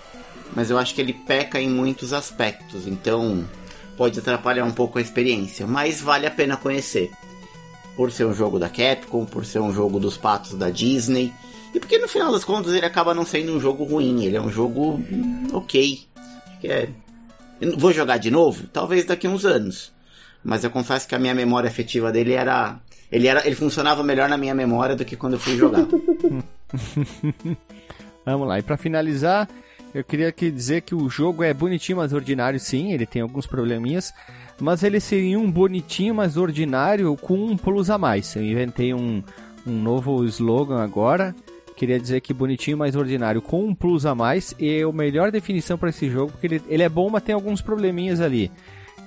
mas eu acho que ele peca em muitos aspectos. Então, pode atrapalhar um pouco a experiência, mas vale a pena conhecer. Por ser um jogo da Capcom, por ser um jogo dos patos da Disney. E porque no final das contas ele acaba não sendo um jogo ruim, ele é um jogo hum, ok. É. Vou jogar de novo? Talvez daqui a uns anos. Mas eu confesso que a minha memória afetiva dele era. Ele, era, ele funcionava melhor na minha memória do que quando eu fui jogar. [LAUGHS] Vamos lá, e pra finalizar, eu queria aqui dizer que o jogo é bonitinho, mas ordinário sim, ele tem alguns probleminhas, mas ele seria um bonitinho, mas ordinário com um plus a mais. Eu inventei um, um novo slogan agora, queria dizer que bonitinho, mas ordinário com um plus a mais, e é a melhor definição para esse jogo, porque ele, ele é bom, mas tem alguns probleminhas ali.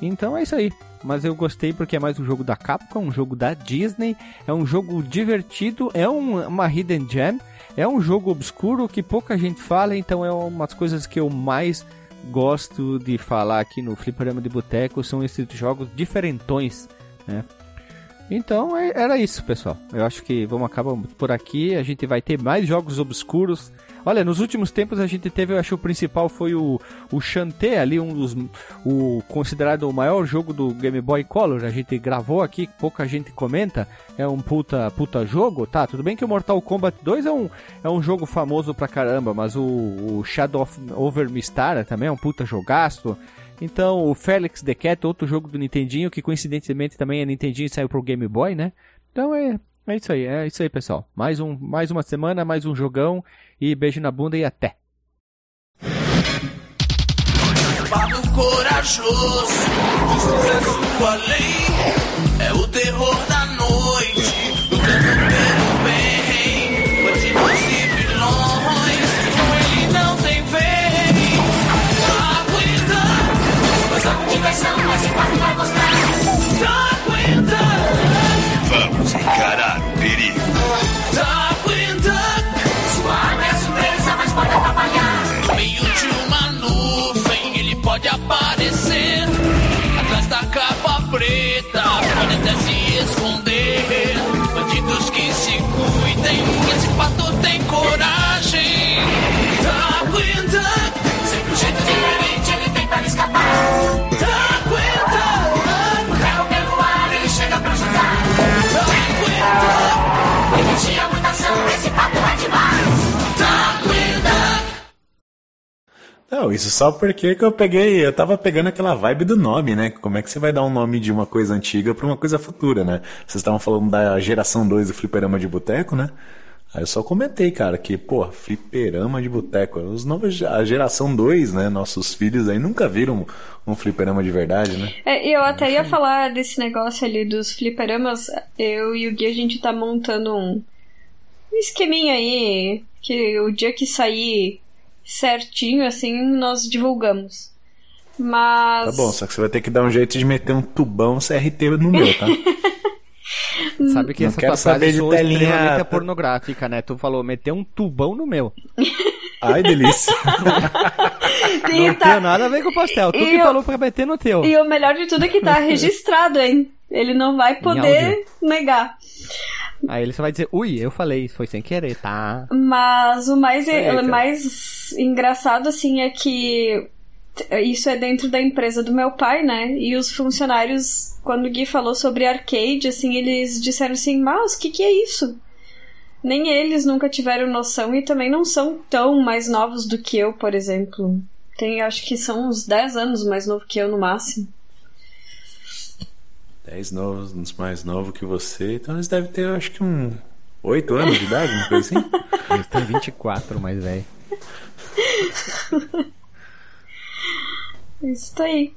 Então é isso aí. Mas eu gostei porque é mais um jogo da Capcom, um jogo da Disney, é um jogo divertido, é um- uma hidden gem, é um jogo obscuro que pouca gente fala, então é umas coisas que eu mais gosto de falar aqui no Fliperama de Boteco, são esses jogos diferentões, né? Então é- era isso, pessoal. Eu acho que vamos acabar por aqui. A gente vai ter mais jogos obscuros. Olha, nos últimos tempos a gente teve, eu acho o principal foi o, o Shantae ali, um dos. O considerado o maior jogo do Game Boy Color. A gente gravou aqui, pouca gente comenta. É um puta, puta jogo, tá? Tudo bem que o Mortal Kombat 2 é um, é um jogo famoso pra caramba, mas o, o Shadow of Over Mistara também é um puta jogaço. Então, o Felix the Cat, outro jogo do Nintendinho, que coincidentemente também é Nintendinho e saiu pro Game Boy, né? Então é, é isso aí, é isso aí, pessoal. Mais, um, mais uma semana, mais um jogão e beijo na bunda e até. Pato corajoso, justiça é sua lei, é o terror da noite, lutando pelo bem, bandidos e vilões, com ele não tem vez. Aguenta, mas a diversão, mas o pato vai mostrar. Aguenta, Não, isso só porque que eu peguei, eu tava pegando aquela vibe do nome, né? Como é que você vai dar um nome de uma coisa antiga pra uma coisa futura, né? Vocês estavam falando da geração 2 do fliperama de boteco, né? Aí eu só comentei, cara, que, pô, fliperama de boteco, os novos, a geração 2, né? Nossos filhos aí nunca viram um fliperama de verdade, né? É, e eu até ia falar desse negócio ali dos fliperamas. Eu e o Gui, a gente tá montando um, um esqueminha aí, que o dia que sair certinho, assim, nós divulgamos. Mas. Tá bom, só que você vai ter que dar um jeito de meter um tubão CRT no meu, tá? [LAUGHS] Sabe que Não essa quero tua saber frase de soa telinha- extremamente pornográfica, né? Tu falou, meter um tubão no meu. [LAUGHS] Ai, delícia. [LAUGHS] Não tá- tem nada a ver com o pastel. Tu E que eu- falou pra meter no teu. E o melhor de tudo é que tá [LAUGHS] registrado, hein? Ele não vai poder negar. Aí ele só vai dizer, ui, eu falei, foi sem querer, tá? Mas o mais, É, mais engraçado, assim, é que isso é dentro da empresa do meu pai, né? E os funcionários, quando o Gui falou sobre arcade, assim, eles disseram assim, mas o que, que é isso? Nem eles nunca tiveram noção e também não são tão mais novos do que eu, por exemplo. Tem, acho que são uns 10 anos mais novo que eu no máximo. 10 novos, uns mais novos que você. Então eles devem ter, acho que um 8 anos de idade, uma coisa assim. [LAUGHS] Eles têm 24, mais velho. [LAUGHS] Isso aí.